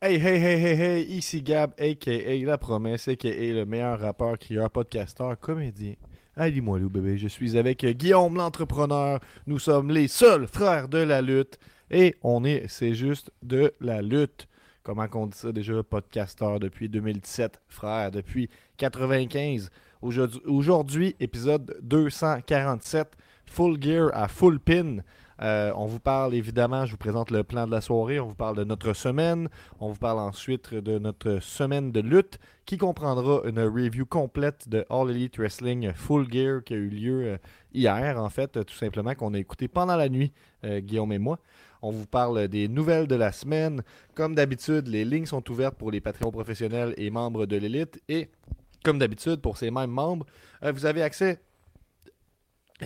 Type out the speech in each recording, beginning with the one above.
Hey, hey, hey, hey, hey, ici Gab, a.k.a. La Promesse, a.k.a. le meilleur rappeur, crieur, podcasteur, comédien. Allez, moi Lou, bébé, je suis avec Guillaume l'entrepreneur. Nous sommes les seuls frères de la lutte. Et on est, c'est juste de la lutte. Comment qu'on dit ça déjà, podcasteur depuis 2017, frère, depuis 95. Aujourd'hui- Aujourd'hui, épisode 247, full gear à full pin. Euh, on vous parle évidemment, je vous présente le plan de la soirée, on vous parle de notre semaine, on vous parle ensuite de notre semaine de lutte qui comprendra une review complète de All Elite Wrestling Full Gear qui a eu lieu euh, hier en fait, euh, tout simplement qu'on a écouté pendant la nuit, Guillaume et moi. On vous parle des nouvelles de la semaine. Comme d'habitude, les lignes sont ouvertes pour les patrons professionnels et membres de l'élite et comme d'habitude, pour ces mêmes membres, vous avez accès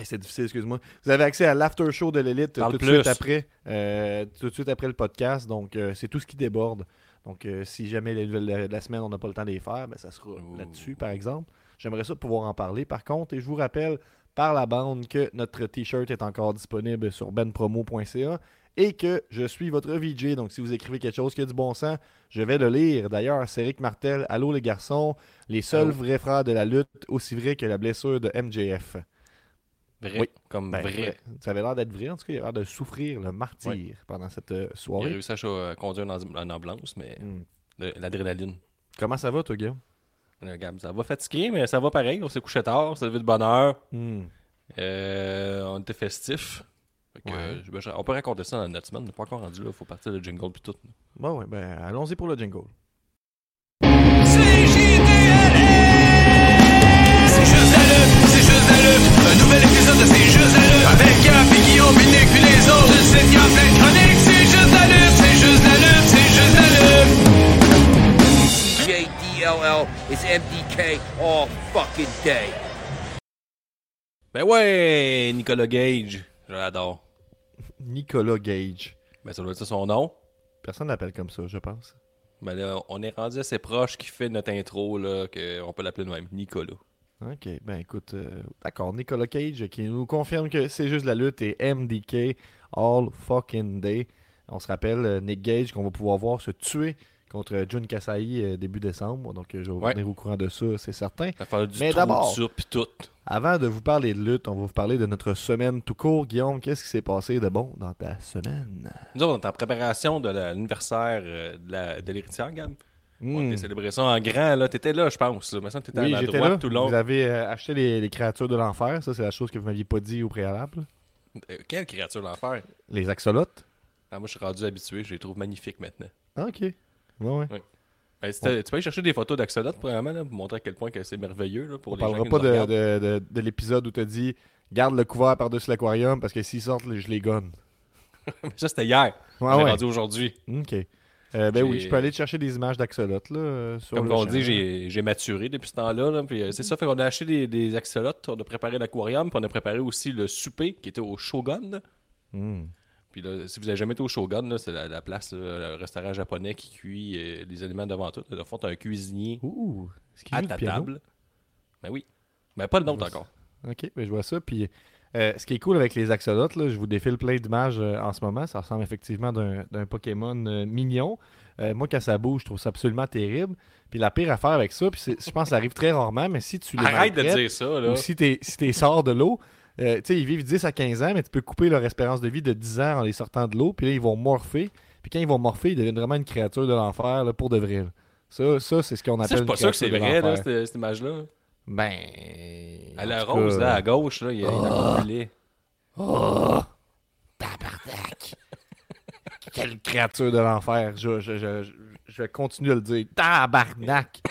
C'est difficile, excuse-moi. Vous avez accès à l'after show de l'élite tout de suite après, euh, tout de suite après le podcast. Donc, euh, c'est tout ce qui déborde. Donc, euh, si jamais les nouvelles de la semaine, on n'a pas le temps de les faire, ben, ça sera là-dessus, par exemple. J'aimerais ça pouvoir en parler. Par contre, et je vous rappelle par la bande que notre t-shirt est encore disponible sur benpromo.ca et que je suis votre VJ. Donc, si vous écrivez quelque chose qui a du bon sens, je vais le lire. D'ailleurs, c'est Eric Martel. Allô les garçons, les seuls Allô. vrais frères de la lutte, aussi vrai que la blessure de MJF. Vrai. Oui. Comme Ben, vrai. Ça avait l'air d'être vrai. En tout cas, il avait l'air de souffrir le martyr pendant cette euh, Il a soirée. réussi à conduire en, en ambulance, mais Hmm. l'adrénaline. Comment ça va, toi, Guillaume? Euh, Gab, Ça va fatiguer, mais ça va pareil. On s'est couché tard, on s'est levé de bonne heure. Hmm. Euh, on était festif. Ouais. on peut raconter ça dans notre semaine. On n'est pas encore rendu là. Il faut partir le jingle puis tout. Bon, ouais, ben, allons-y pour le jingle. Un nouvel épisode de C'est juste la lutte. Avec Gap et Guillaume, puis Nick, puis les autres. Tu sais qu'il y a plein de chroniques. C'est juste la lutte, c'est juste la lutte, c'est juste la lutte. JDLL is MDK all fucking day. Ben ouais, Nicolas Gage. Je l'adore. Nicolas Gage. Ben ça doit être ça son nom. Personne l'appelle comme ça, je pense. Ben là, on est rendu assez proche qui fait notre intro, là, qu'on peut l'appeler même. Nicolas. Ok, ben écoute, euh, d'accord, Nicolas Cage qui nous confirme que c'est juste la lutte et MDK all fucking day. On se rappelle euh, Nick Gage qu'on va pouvoir voir se tuer contre Jun Kasai euh, début décembre. Donc je vais vous Ouais. tenir au courant de ça, c'est certain. Ça fait du Mais d'abord- tout. Avant de vous parler de lutte, on va vous parler de notre semaine tout court. Guillaume, qu'est-ce qui s'est passé de bon dans ta semaine? Nous autres, on est en préparation de la- l'anniversaire de la- de On a célébré ça en grand, là. T'étais là, je pense. Là. Mais ça, t'étais Oui, à j'étais droite là. tout le long. Vous avez euh, acheté les, les créatures de l'enfer. Ça, c'est la chose que vous m'aviez pas dit au préalable. Euh, quelle créature l'enfer? Les axolotes. Ah, moi, je suis rendu habitué. Je les trouve magnifiques maintenant. Ah, ok. Ouais, ouais. Ben, Tu peux aller chercher des photos d'axolotes, premièrement, là, pour montrer à quel point que c'est merveilleux. Là, pour On gens parlera pas de, de, de- de l'épisode où tu as dit garde le couvert par-dessus l'aquarium parce que s'ils sortent, je les gonne. Ça, c'était hier. Ouais, J'ai ouais. rendu aujourd'hui. Ok. Euh, ben oui, je peux aller te chercher des images d'axolotes là. euh, Comme on dit, j'ai maturé depuis ce temps-là. là, puis, euh, c'est ça, fait qu'on a acheté des, des axolotes, on a préparé l'aquarium, puis on a préparé aussi le souper qui était au Shogun. là. Hmm. Puis là, si vous avez jamais été au Shogun, là, c'est la, la place, là, le restaurant japonais qui cuit euh, les aliments devant tout. Le fond, un cuisinier Ouh. À ta table. Ben oui. Mais pas le nôtre encore. Ok, ben je vois ça. Puis euh, ce qui est cool avec les axolotes, là, je vous défile plein d'images euh, en ce moment. Ça ressemble effectivement d'un Pokémon euh, mignon. Moi, quand ça bouge, je trouve ça absolument terrible. Puis la pire affaire avec ça, puis je pense que ça arrive très rarement, mais si tu les Arrête de dire ça, là. Ou si t'es si sors de l'eau, tu sais, ils vivent 10 à 15 ans, mais tu peux couper leur espérance de vie de 10 ans en les sortant de l'eau, puis là, ils vont morpher. Puis quand ils vont morpher, ils deviennent vraiment une créature de l'enfer, pour de vrai. là. Ça, ça c'est ce qu'on Ça, appelle je suis pas sûr que c'est vrai, là, l'enfer. cette, cette image-là. Ben... À la rose, cas, là, à gauche, là, il y a un poulet. Oh! Tabarnak! Quelle créature de l'enfer! Je, je, je, je- continuer à le dire. Tabarnak!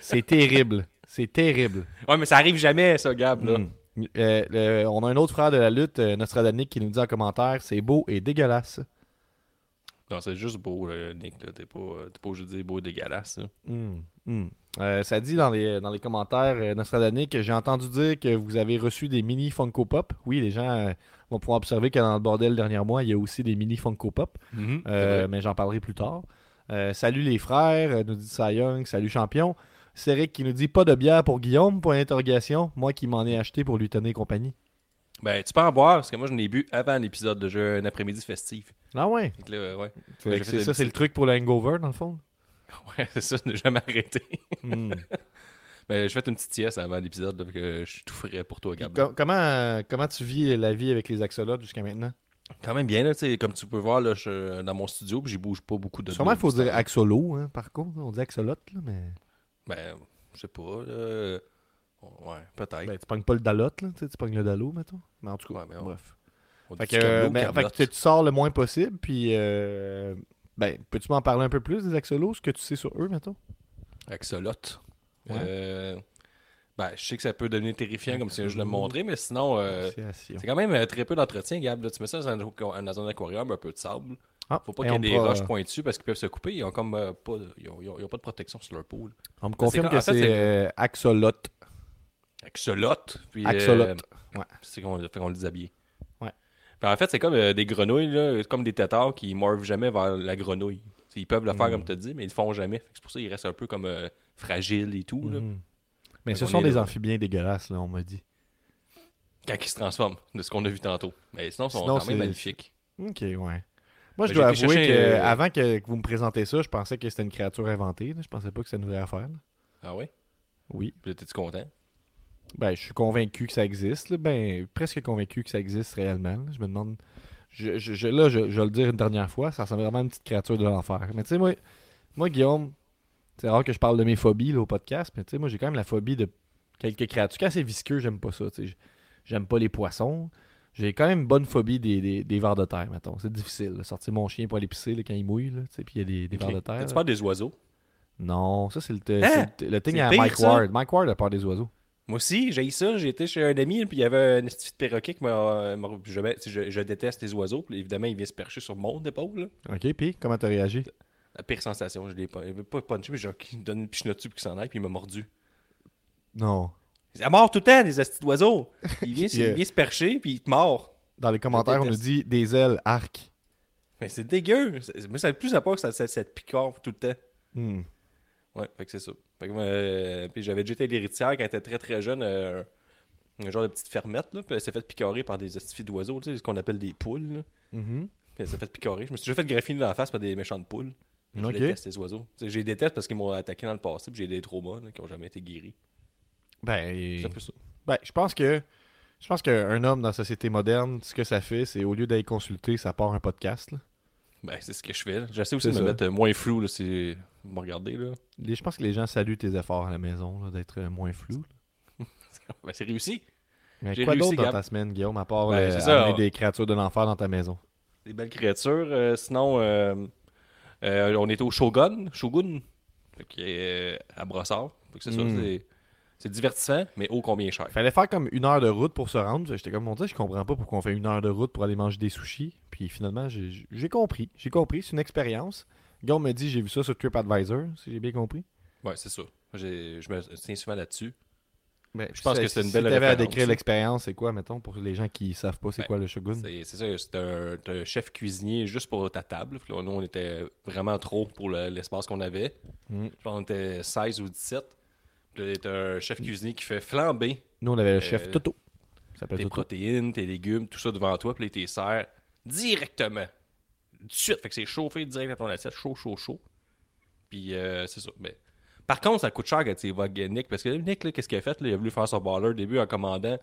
c'est terrible. C'est terrible. Ouais, mais ça arrive jamais, ça, Gab, là. Mm. Euh, on a un autre frère de la lutte, euh, Nostradanic, qui nous dit en commentaire c'est beau et dégueulasse. Non, c'est juste beau, là, Nick. là. T'es pas, euh, pas obligé de dire beau et dégueulasse. là. Mm, mm. Euh, ça dit dans les, dans les commentaires, euh, Nostradanic, j'ai entendu dire que vous avez reçu des mini Funko Pop. Oui, les gens euh, vont pouvoir observer que dans le bordel dernier mois, il y a aussi des mini Funko Pop. C'est Euh, mais j'en parlerai plus tard. Euh, salut les frères, nous dit Cy Young. Salut champion. C'est Eric qui nous dit pas de bière pour Guillaume, point d'interrogation. Moi qui m'en ai acheté pour lui tenir compagnie. Ben, tu peux en boire, parce que moi, je l'ai bu avant l'épisode de jeu, un après-midi festif. Ah ouais? Fait que là, ouais. Fait j'ai que fait c'est des ça, c'est le truc pour le hangover, dans le fond. Ouais, c'est ça, ne jamais arrêter. Hmm. Ben, je fais une petite sieste avant l'épisode, que je suis tout frais pour toi, Gab. Com- comment, comment tu vis la vie avec les axolotes jusqu'à maintenant? Quand même bien, là, tu sais, comme tu peux voir, là, je suis dans mon studio, puis j'y bouge pas beaucoup de Sûrement, il faut dire axolo, hein, par contre. On dit axolote, là, mais. Ben, je sais pas, là. Ouais, peut-être. Ben, tu pognes pas le dalote, là. Tu pognes le dalo, mettons. Mais en tout cas, Ouais, mais on- bref. On Fait dit que, Carlo, euh, ben, fait que tu sors le moins possible, puis. euh, ben, peux-tu m'en parler un peu plus des axolos, ce que tu sais sur eux, mettons? Axolote. Ouais. Euh, ben, je sais que ça peut devenir terrifiant comme si je le montrer, mais sinon, euh, c'est quand même euh, très peu d'entretien, Gab. là. Tu mets ça dans un, dans un aquarium, un peu de sable. Ah, Faut pas qu'il y ait des roches pointues parce qu'ils peuvent se couper. Ils ont comme euh, pas, ils ont, ils ont- ils ont pas de protection sur leur peau. là. On me confirme que c'est axolote. Axolote. Axolote. Ouais. C'est qu'on fait qu'on le déshabille. Puis en fait, c'est comme euh, des grenouilles, là, comme des têtards qui morvent jamais vers la grenouille. T'sais, Ils peuvent le faire Mm. comme tu as dit, mais ils le font jamais. C'est pour ça qu'ils restent un peu comme euh, fragiles et tout. là. Mhm. Mais ce sont des là. amphibiens dégueulasses, là, on m'a dit. Quand ils se transforment, de ce qu'on a vu tantôt. Mais sinon, ils sont Sinon, quand même magnifiques. Ok, ouais. Moi, je Ben, dois avouer que euh, avant que, vous me présentez ça, je pensais que c'était une créature inventée. Je pensais pas que une vraie affaire. là. Ah ouais? Oui. Puis t'es-tu content? Ben, je suis convaincu que ça existe. là. Ben, presque convaincu que ça existe réellement. là. Je me demande. Je, je- je- là, je, je vais le dire une dernière fois, ça ressemble vraiment à une petite créature de l'enfer. Mais tu sais, moi, moi, Guillaume, c'est rare que je parle de mes phobies là, au podcast, mais tu sais, moi, j'ai quand même la phobie de quelques créatures. Quand c'est visqueux, j'aime pas ça. tu sais. J'aime pas les poissons. J'ai quand même une bonne phobie des, des, des vers de terre, mettons. C'est difficile. là. Sortir mon chien pour aller pisser quand il mouille, tu puis il y a des, des vers de terre. Tu là. parles des oiseaux? Non, ça, c'est le, Hein? le, le thing à pire, Mike ça? Ward. Mike Ward a peur des oiseaux. Moi aussi, j'ai eu ça. J'ai été chez un ami, puis il y avait un de perroquet qui m'a. euh, m'a- Je, déteste les oiseaux, puis évidemment, il vient se percher sur mon épaule. là. OK, puis comment t'as réagi? La pire sensation, je l'ai pas. Il veut pas punché, mais me donne une pichenote dessus, puis s'en aille, puis il m'a mordu. Non. Il mort tout le temps, les astis d'oiseaux. Il vient, Yeah. il vient se percher, puis il te mord. Dans les commentaires, on nous dit des ailes, arc. Mais c'est dégueu. Moi, ça fait plus à peur que ça, ça, ça te picore tout le temps. Hmm. Ouais, fait que c'est ça. Fait que, euh, puis j'avais déjà été à l'héritière quand elle était très très jeune, euh, un genre de petite fermette, là, puis elle s'est fait picorer par des astifies d'oiseaux, tu sais, ce qu'on appelle des poules. là. Mhm. Puis elle s'est fait picorer. Je me suis déjà fait graffiner dans la face par des méchantes poules. Je déteste les oiseaux. Tu sais, Je les déteste parce qu'ils m'ont attaqué dans le passé, puis j'ai des traumas là, qui n'ont jamais été guéris. Ben, C'est un peu ça. ben, je pense que je pense qu'un homme dans la société moderne, ce que ça fait, c'est au lieu d'aller consulter, ça part un podcast. là. Ben, c'est ce que je fais. là. J'essaie aussi de C'est me ça. mettre euh, moins flou, là, si vous me regardez, là. Les- Je pense que les gens saluent tes efforts à la maison, d'être euh, moins flou. Ben, c'est réussi. Mais quoi d'autre dans ta semaine, Guillaume, à part Ben, euh, ça, on- des créatures de l'enfer dans ta maison? Des belles créatures. euh, sinon, euh, on était au Shogun. Shogun. Que, euh, à Brossard. Que c'est Mm. c'est- divertissant, mais ô combien cher. Fallait faire comme une heure de route pour se rendre. J'étais comme, mon Dieu, je comprends pas pourquoi on fait une heure de route pour aller manger des sushis. Puis finalement, j'ai compris. J'ai compris, c'est une expérience. Guillaume me dit, j'ai vu ça sur TripAdvisor, si j'ai bien compris. Ouais, c'est ça. J'ai- Je me tiens souvent là-dessus. Mais Je pense si- que c'est une si belle t'avais à référence, décrire l'expérience, c'est quoi, mettons, pour les gens qui savent pas c'est Ben, quoi le shogun? C'est c'est ça, c'est un, chef cuisinier juste pour ta table. Là, nous, on était vraiment trop pour le- l'espace qu'on avait. Mm. Je pense qu'on était 16 ou 17. Puis là, t'as un chef cuisinier qui fait flamber Nous, on avait le chef Euh, Toto. Ça s'appelle tes Toto. protéines, tes légumes, tout ça devant toi. Puis là, t'es sers directement. De suite. Fait que c'est chauffé direct à ton assiette. Chaud, chaud, chaud. Puis euh, c'est ça. Mais, par contre, ça coûte cher quand tu vas Nick. Parce que Nick, qu'est-ce qu'il a fait? là? il a voulu faire son baller au début en commandant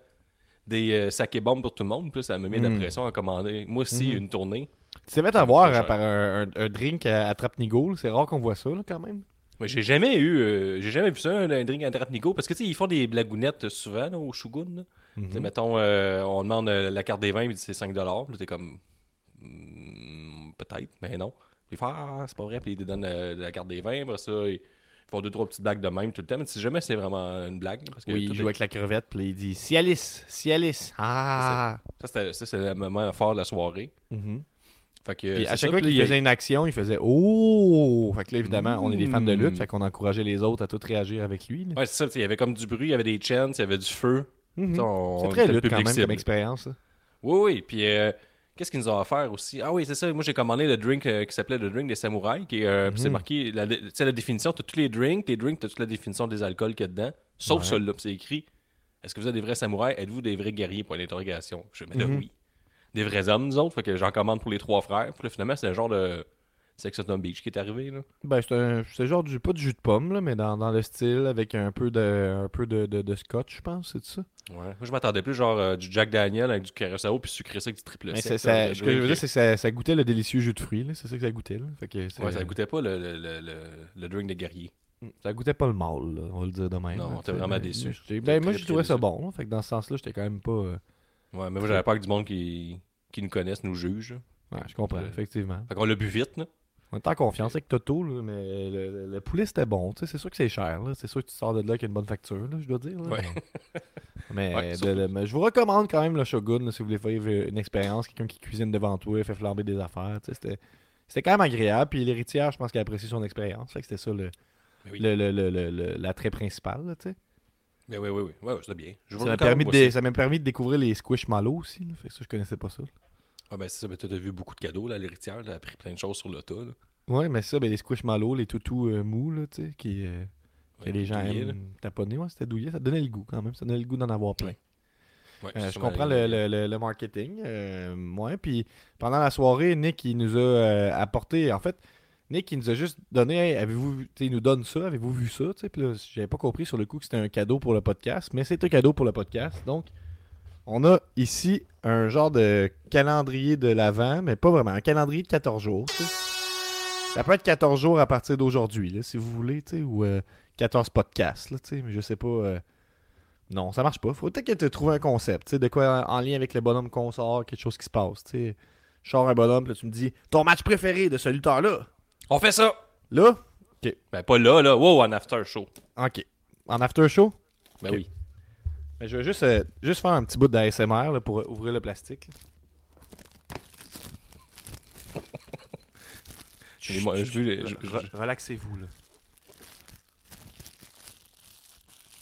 des euh, sacs et bombes pour tout le monde. Puis ça m'a mis de la Mm. pression à commander. Moi aussi, Mhm. une tournée. Tu t'es fait avoir cher. par un, un- un drink à, à Trapnigo. C'est rare qu'on voit ça, là, quand même. Mais j'ai jamais eu, euh, j'ai jamais vu ça, un, un drink à Nico, parce que tu sais, ils font des blagounettes souvent là, au Shogun. Tu sais, Mettons, euh, on demande euh, la carte des vins, puis c'est 5$. Puis t'es comme, Hmm, peut-être, mais non. Puis font, ah, c'est pas vrai, puis ils te donnent euh, la carte des vins, après ça, ils font deux, trois petites blagues de même tout le temps, mais si jamais c'est vraiment une blague. Parce que Oui, il est- joue avec la crevette, puis il dit Cialis, Cialis. Ah! Ça, c'était- ça, c'est le moment fort de la soirée. Mhm. Fait que, Puis à ça, chaque fois qu'il faisait une action, il faisait Oh! Fait que là, évidemment, on est des fans de lutte, Mm. fait qu'on encourageait les autres à tout réagir avec lui. là. Ouais, c'est ça, il y avait comme du bruit, il y avait des chants, il y avait du feu. Mhm. On- C'est très lutte quand même cible. comme expérience. Oui, oui. Puis, euh, qu'est-ce qu'ils nous ont offert aussi? Ah oui, c'est ça. Moi, j'ai commandé le drink euh, qui s'appelait le drink des samouraïs. Qui euh, C'est Mhm. marqué, la, tu sais, la définition, tu as tous les drinks. Tes drinks, tu as toute la définition des alcools qu'il y a dedans. Sauf Ouais. celui-là. Puis C'est écrit Est-ce que vous êtes des vrais samouraïs? Êtes-vous des vrais guerriers? Point d'interrogation. Je mais là, Mhm. oui. Des vrais hommes, nous autres. Fait que j'en commande pour les trois frères. Puis là, finalement, c'est un genre de Sex on Beach qui est arrivé. Là. Ben, c'est un- c'est genre du, pas du jus de pomme, là, mais dans, dans le style, avec un peu de, un peu de, de, de scotch, je pense, c'est ça? Ouais. Moi, je m'attendais plus genre euh, du Jack Daniel avec du Curaçao puis sucré ça avec du triple Mais sec. c'est- ça- ce que je veux dire, c'est que ça, ça goûtait le délicieux jus de fruits, là, c'est ça que ça goûtait. Là. Fait que c'est- Ouais, ça goûtait pas le, le, le, le, le drink de guerrier. Ça goûtait pas le mal, là, on va le dire de même. Non, là, t'es vraiment mais- déçu. Ben, moi, je trouvais ça bon. là. Fait que dans ce sens-là, j'étais quand même pas. euh, Ouais, mais moi, j'avais peur que du monde qui, qui nous connaisse nous juge. Ouais, je comprends, effectivement. Fait qu'on l'a bu vite, là. On était en confiance avec Toto, là, mais le, le- le poulet c'était bon. tu sais, C'est sûr que c'est cher. C'est sûr que tu sors de là avec une bonne facture, là, je dois dire. là. Ouais. Mais, Ouais, de- surtout. de- mais je vous recommande quand même le Shogun si vous voulez faire une expérience. Quelqu'un qui cuisine devant toi, fait flamber des affaires. tu sais, C'était quand même agréable. Puis l'héritière, je pense qu'elle a apprécié son expérience. C'était ça le, Mais oui. l'attrait principal. là, tu sais. Mais oui, oui, oui. Ouais, bien. Je Ça m'a permis, de, ça permis de découvrir les squishmallows aussi. Fait que ça, je connaissais pas ça. Ah, ben c'est ça. Ben, t'as vu beaucoup de cadeaux, là, l'héritière. Elle a appris plein de choses sur l'auto, là. Ouais, mais ça, ben, les squishmallows, les toutous euh, mous, là, tu sais, qui, euh, que Ouais, les gens douillet, aiment taponner. Ouais, c'était douillet. Ça donnait le goût quand même. Ça donnait le goût d'en avoir plein. Ouais, Euh, je comprends le, le- le- le marketing. Ouais, puis pendant la soirée, Nick, il nous a apporté. En fait, Nick, il nous a juste donné. Hey, avez-vous il nous donne ça, avez-vous vu ça? Tu sais, Puis là, j'avais pas compris sur le coup que c'était un cadeau pour le podcast, mais c'est un cadeau pour le podcast. Donc, on a ici un genre de calendrier de l'Avent, mais pas vraiment. Un calendrier de 14 jours. Ça peut être 14 jours à partir d'aujourd'hui, là, si vous voulez, tu sais, ou euh, 14 podcasts, là, tu sais, mais je sais pas. euh, non, ça marche pas. Faut peut-être que tu trouves un concept, tu sais, de quoi en lien avec le bonhomme qu'on sort, quelque chose qui se passe, tu sais. Je sors un bonhomme, puis là, tu me dis ton match préféré de ce lutteur-là. On fait ça! Là, Ben, pas là, là. Wow, en after show. ok. En after show, Ben Ok. oui. Mais je vais juste, euh, juste faire un petit bout d'ASMR pour ouvrir le plastique. là. Et moi, je veux les, je- Re- je- Relaxez-vous, là.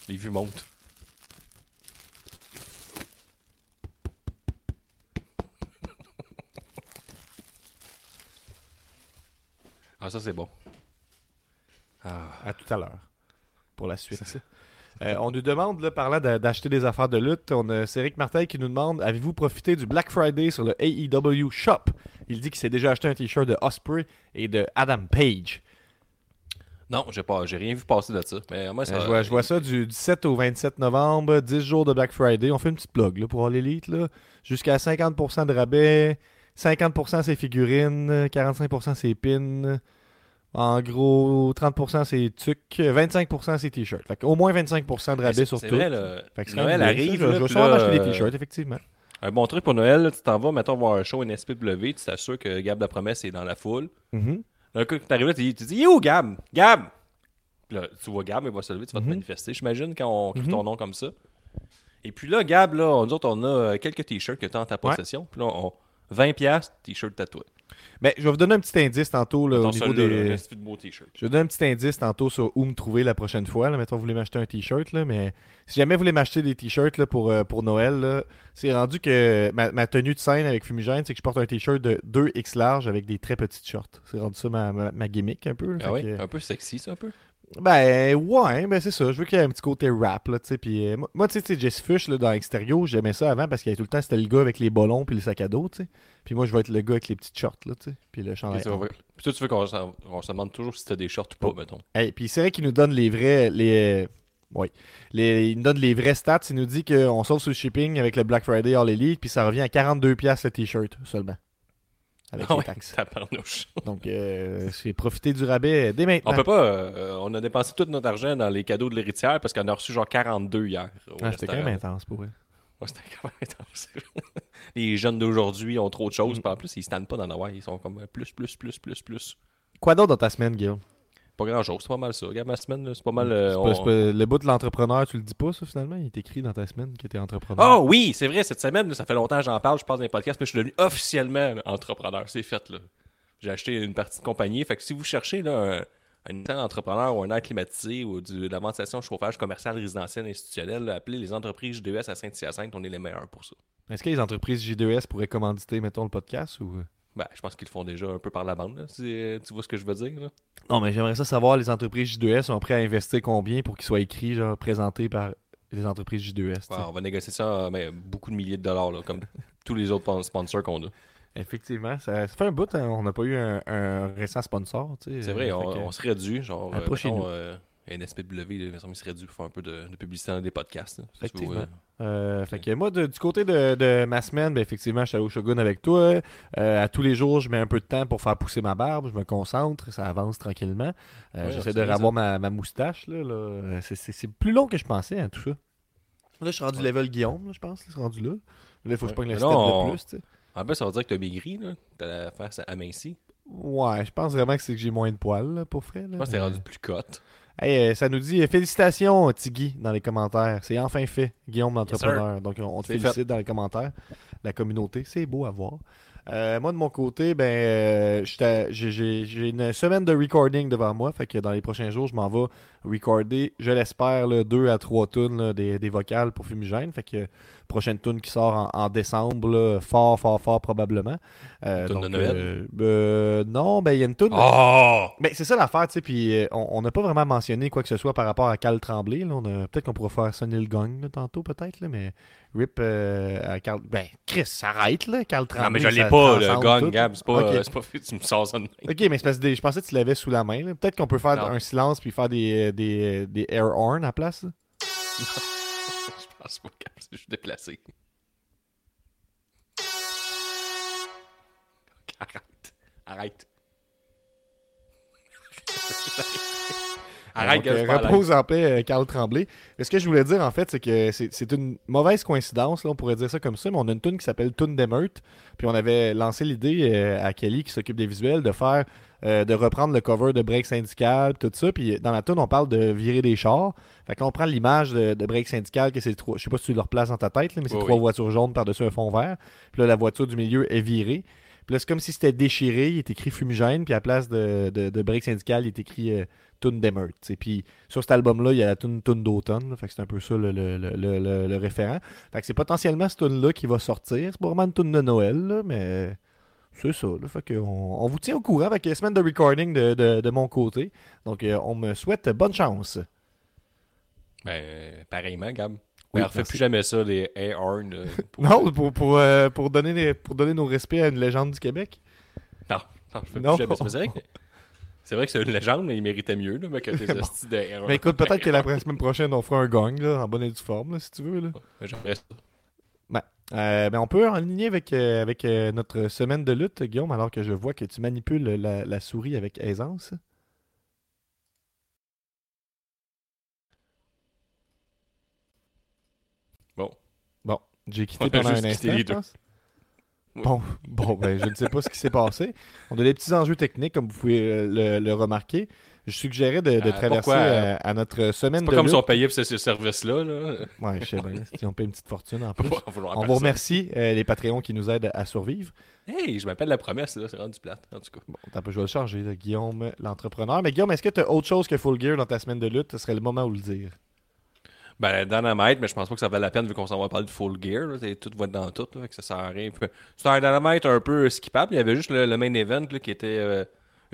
les vues montent. Ah, ça, c'est bon. Ah. À tout à l'heure. Pour la suite. Euh, on nous demande, là, parlant d'acheter des affaires de lutte, on a Céric Martel qui nous demande Avez-vous profité du Black Friday sur le AEW Shop? Il dit qu'il s'est déjà acheté un t-shirt de Osprey et de Adam Page. Non, j'ai pas, j'ai rien vu passer de ça. Mais moi, ça, Euh, je, vois, je vois ça du 17 au 27 novembre, 10 jours de Black Friday. On fait une petite plug là, pour l'élite. là. Jusqu'à 50% de rabais, 50% c'est figurines, 45% c'est pins. En gros, 30% c'est tucs, 25% c'est t-shirts. Fait au moins 25% de rabais sur c'est tout. vrai, là. Fait que Noël arrive, là, Je, vais sûrement acheter des euh, t-shirts, effectivement. Un bon truc pour Noël, là, tu t'en vas, mettons, voir un show NSPW, tu t'assures que Gab la promesse est dans la foule. Mhm. Là, quand t'arrives là, tu dis, tu dis, où Gab? Gab! Puis là, tu vois Gab, il va se lever, tu vas te Mhm. manifester, j'imagine, quand on crie Mhm. ton nom comme ça. Et puis là, Gab, là, on, nous autres, on a euh, quelques t-shirts que tu as en ta Ouais. possession. Puis là, on, 20$, piastres, t-shirt tatoué. Ben, je vais vous donner un petit indice tantôt là, au niveau des. là, de. Je vais donner un petit indice tantôt sur où me trouver la prochaine fois. Là. Mettons, vous voulez m'acheter un t-shirt, là, mais si jamais vous voulez m'acheter des t-shirts là, pour, euh, pour Noël, là, c'est rendu que ma, ma tenue de scène avec Fumigène, c'est que je porte un t-shirt de 2X large avec des très petites shorts. C'est rendu ça ma, ma, ma gimmick un peu. Ah oui? que- Un peu sexy, ça, un peu. Ben ouais, ben c'est ça. Je veux qu'il y ait un petit côté rap, là, tu sais. Puis euh, moi- tu sais, Jesse Fush, là, dans Extérieur, j'aimais ça avant parce qu'il y avait tout le temps, c'était le gars avec les ballons puis le sac à dos, tu sais. Puis moi, je vais être le gars avec les petites shorts, là, tu sais. Puis le chandail. Puis va- toi, tu veux qu'on se demande toujours si t'as des shorts ou pas, Oh. mettons. Hey, puis c'est vrai qu'il nous donne les vrais. Les, euh, oui. Les, il nous donne les vrais stats. Il nous dit qu'on sauve sur le shipping avec le Black Friday All Elite, puis ça revient à 42$ le t-shirt seulement. Avec Ah les ouais, taxes. tabarnouche. Donc, euh, c'est profiter du rabais dès maintenant. On peut pas. euh, on a dépensé tout notre argent dans les cadeaux de l'héritière parce qu'on a reçu genre 42 hier. Ah, c'était quand même intense pour eux. Ouais, c'était quand même intense. les jeunes d'aujourd'hui ont trop de choses. Mm. en plus, ils se tannent pas d'en avoir. Ils sont comme plus, plus, plus, plus, plus. Quoi d'autre dans ta semaine, Guillaume? Pas grand chose. C'est pas mal ça. Regarde ma semaine, c'est pas mal. euh, C'est on- pas- c'est pas- Le bout de l'entrepreneur, tu le dis pas, ça, finalement? Il est écrit dans ta semaine que t'es entrepreneur. Oh oui, c'est vrai, cette semaine, là, ça fait longtemps que j'en parle, je parle dans les podcasts, mais je suis devenu officiellement entrepreneur. C'est fait, là. J'ai acheté une partie de compagnie. Fait que si vous cherchez là, un, un entrepreneur ou un air climatisé ou du, de la ventilation chauffage commercial, résidentiel, institutionnel, là, appelez les entreprises J2S à Saint-Hyacinthe, on est les meilleurs pour ça. Est-ce que les entreprises J2S pourraient commanditer, mettons, le podcast ou... Ben, je pense qu'ils le font déjà un peu par la bande, là, si, euh, tu vois ce que je veux dire. Là. Non, mais j'aimerais ça savoir, les entreprises J2S sont prêts à investir combien pour qu'ils soient écrits, genre, présentés par les entreprises J2S. tu sais? Ouais, on va négocier ça à ben, beaucoup de milliers de dollars, là, comme tous les autres sponsors qu'on a. Effectivement, ça, ça fait un bout, hein, on n'a pas eu un, un récent sponsor. C'est vrai, euh, on, que- on serait dû, genre, euh, mettons, euh, NSPW, là, il serait dû pour faire un peu de, de publicité dans des podcasts. là, tu Effectivement. Euh, fait que moi, de- du côté de, de ma semaine, ben, effectivement, je suis allé au Shogun avec toi. Euh, à tous les jours, je mets un peu de temps pour faire pousser ma barbe. Je me concentre, ça avance tranquillement. Euh, Ouais, J'essaie de bien revoir ma, ma moustache. Là, là. C'est- plus long que je pensais, hein, tout ça. Là, je suis rendu Ouais. level Guillaume, je pense. C'est rendu là. Là, il faut que je le Mais step de plus. tu. En plus, ça veut dire que t'as maigri, là. T'as la face amincie. Ouais, je pense vraiment que c'est que j'ai moins de poils, là, pour vrai. là. Je pense que t'es rendu plus cote. Hey, euh, ça nous dit euh, félicitations, Tiggy, dans les commentaires. C'est enfin fait, Guillaume l'entrepreneur. Donc, on, te félicite dans les commentaires. La communauté, c'est beau à voir. Euh, moi, de mon côté, ben, euh, j'ai- une semaine de recording devant moi. Fait que dans les prochains jours, je m'en vais recorder, je l'espère, deux à trois tunes là, des, des vocales pour Fumigène. Fait que prochaine tune qui sort en, en décembre, là, fort, fort, fort probablement. Euh, Tune de Noël? euh, euh, non, ben, il y a une tune. Oh! Ben, c'est ça l'affaire, tu sais, puis euh, on n'a pas vraiment mentionné quoi que ce soit par rapport à Cal Tremblay. là. On a- Peut-être qu'on pourra faire sonner le gong là, tantôt, peut-être, là, mais RIP euh, à Carl... Ben, Chris, arrête, là, Cal Tremblay. Non, mais je l'ai pas, le gong, tout. Gab. C'est pas, euh, c'est pas fait, tu me sors ça de. Ok, mais c'est parce que des- je pensais que tu l'avais sous la main. là. Peut-être qu'on peut faire Non. un silence puis faire des, des, des air horns à la place. Je suis déplacé. Arrête. Arrête. Arrête, Donc, euh, repose en paix, euh, Carl Tremblay. Mais ce que je voulais dire, en fait, c'est que c'est une mauvaise coïncidence, là, on pourrait dire ça comme ça, mais on a une tune qui s'appelle Tune d'Emeute. Puis on avait lancé l'idée euh, à Kelly, qui s'occupe des visuels, de faire, euh, de reprendre le cover de Break Syndical, tout ça. Puis dans la tune, on parle de virer des chars. Fait qu'on prend l'image de, de Break Syndical, que c'est trois, je sais pas si tu le replaces dans ta tête, là, mais c'est trois oui. voitures jaunes par-dessus un fond vert. Puis là, la voiture du milieu est virée. Puis là, c'est comme si c'était déchiré, il est écrit fumigène, puis à la place de, de, de break syndical, il est écrit euh, tune sais. Puis sur cet album-là, il y a la tune tune d'automne, fait que c'est un peu ça le, le, le, le- le- le référent. Fait que c'est potentiellement cette tune-là qui va sortir. C'est pas vraiment une tune de Noël, là, mais c'est ça. Là, fait on, on vous tient au courant avec les semaines de recording de, de, de mon côté. Donc, euh, on me souhaite bonne chance. Ben, pareillement, Gab. Oui, Mais refais merci. plus jamais ça, des air horns. euh, pour- Non, pour, pour, euh, pour, donner les- pour donner nos respects à une légende du Québec. Non, non, je fais Non. plus jamais ça. C'est vrai, que- c'est vrai que c'est une légende, mais il méritait mieux là, que tes hosties de. Mais écoute, peut-être que la semaine prochaine, on fera un gang, là, en bonne et due forme, là, si tu veux. Là. Ouais, J'aimerais ça. Euh, ben, on peut en ligne avec, euh, avec euh, notre semaine de lutte, Guillaume, alors que je vois que tu manipules la, la souris avec aisance. Bon. Bon, j'ai quitté On pendant un instant, je pense. Bon, bon ben, je ne sais pas ce qui s'est passé. On a des petits enjeux techniques, comme vous pouvez le, le remarquer. Je suggérais de, de Euh, traverser pourquoi, euh, euh, à notre semaine C'est pas de comme si lutte. on payait pour ce, ce service-là. Là. Ouais, je sais bien, si on paye une petite fortune en plus. On vous remercie, euh, les Patreons qui nous aident à survivre. Hey, je m'appelle la promesse, là. C'est rendu plate, en tout cas. Bon, t'as pas, je vais le changer, là, Guillaume, l'entrepreneur. Mais Guillaume, est-ce que tu as autre chose que Full Gear dans ta semaine de lutte? Ce serait le moment où le dire. Ben, Dynamite, mais je pense pas que ça vaut la peine vu qu'on s'en va parler de Full Gear. Là. Tout va être dans tout, là, que ça sert à rien. C'est un Dynamite un peu skippable. Il y avait juste le, le main event là, qui était euh,